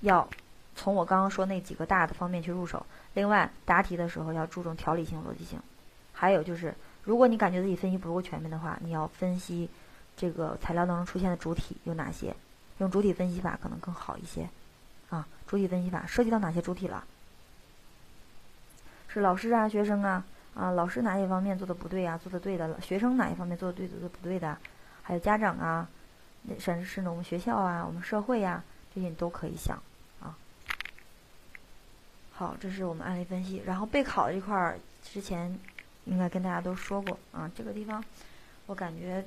要从我刚刚说那几个大的方面去入手。另外，答题的时候要注重条理性、逻辑性，还有就是，如果你感觉自己分析不够全面的话，你要分析。这个材料当中出现的主体有哪些？用主体分析法可能更好一些，啊，主体分析法涉及到哪些主体了？是老师啊，学生啊，啊，老师哪些方面做的不对啊？做的对的，学生哪一方面做的对，做的不对的？还有家长啊，甚至是呢我们学校啊，我们社会呀，这些你都可以想啊。好，这是我们案例分析。然后备考这块儿，之前应该跟大家都说过啊，这个地方我感觉。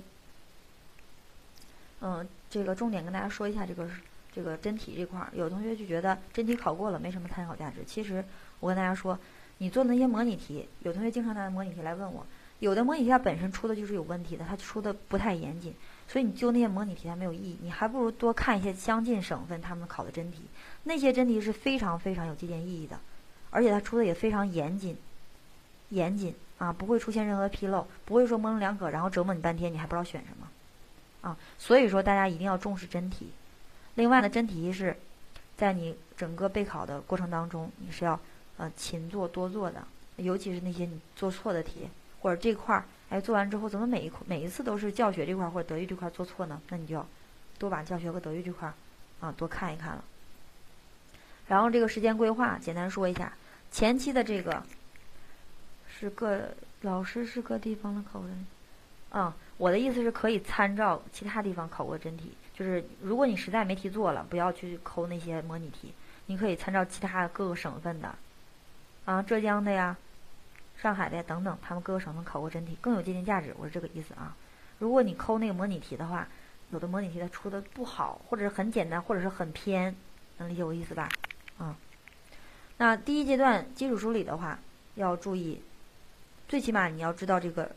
嗯，这个重点跟大家说一下，这个这个真题这块儿，有同学就觉得真题考过了没什么参考价值。其实我跟大家说，你做那些模拟题，有同学经常拿模拟题来问我，有的模拟题它本身出的就是有问题的，它出的不太严谨，所以你就那些模拟题它没有意义，你还不如多看一些相近省份他们考的真题，那些真题是非常非常有借鉴意义的，而且它出的也非常严谨，严谨啊，不会出现任何纰漏，不会说模棱两可，然后折磨你半天，你还不知道选什么。啊，所以说大家一定要重视真题。另外呢，真题是在你整个备考的过程当中，你是要呃勤做多做的。尤其是那些你做错的题，或者这块儿哎做完之后怎么每一每一次都是教学这块或者德育这块做错呢？那你就要多把教学和德育这块啊多看一看了。然后这个时间规划，简单说一下，前期的这个是各老师是各地方的考生，嗯。我的意思是可以参照其他地方考过真题，就是如果你实在没题做了，不要去抠那些模拟题，你可以参照其他各个省份的，啊，浙江的呀、上海的呀等等，他们各个省份考过真题更有借鉴价值。我是这个意思啊。如果你抠那个模拟题的话，有的模拟题它出的不好，或者是很简单，或者是很偏，能理解我意思吧？啊，那第一阶段基础梳理的话，要注意，最起码你要知道这个，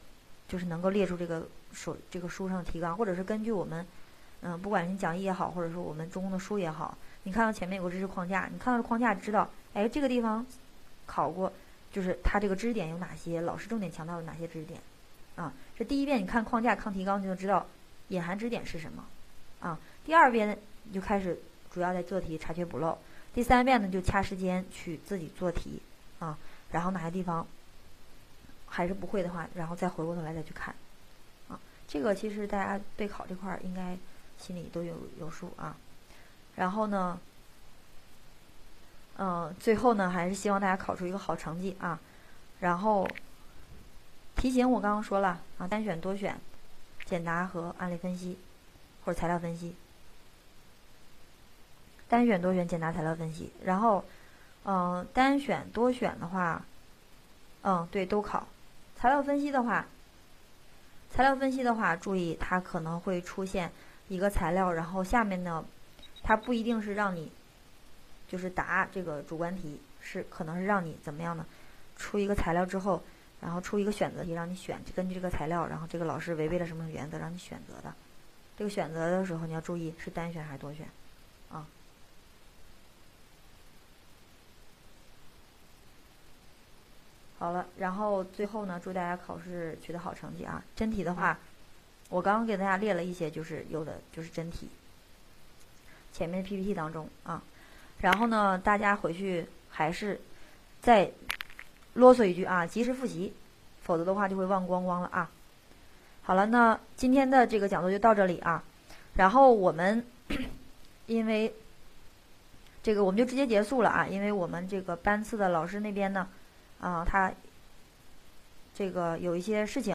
就是能够列出这个。手这个书上的提纲，或者是根据我们，嗯，不管是讲义也好，或者说我们中公的书也好，你看到前面有个知识框架，你看到框架知道，哎，这个地方考过，就是它这个知识点有哪些，老师重点强调了哪些知识点，啊，这第一遍你看框架看提纲你就知道隐含知识点是什么，啊，第二遍你就开始主要在做题查缺补漏，第三遍呢就掐时间去自己做题，啊，然后哪些地方还是不会的话，然后再回过头来再去看。啊这个其实大家备考这块儿应该心里都有有数啊。然后呢，嗯，最后呢还是希望大家考出一个好成绩啊。然后题型我刚刚说了啊，单选、多选、简答和案例分析或者材料分析。单选、多选、简答、材料分析。然后，嗯，单选、多选的话，嗯，对，都考。材料分析的话。材料分析的话，注意它可能会出现一个材料，然后下面呢，它不一定是让你就是答这个主观题，是可能是让你怎么样呢？出一个材料之后，然后出一个选择题让你选，就根据这个材料，然后这个老师违背了什么原则让你选择的。这个选择的时候你要注意是单选还是多选啊。好了，然后最后呢，祝大家考试取得好成绩啊！真题的话，我刚刚给大家列了一些，就是有的就是真题，前面 PPT 当中啊。然后呢，大家回去还是再啰嗦一句啊，及时复习，否则的话就会忘光光了啊。好了，那今天的这个讲座就到这里啊。然后我们 因为这个我们就直接结束了啊，因为我们这个班次的老师那边呢。啊，他这个有一些事情。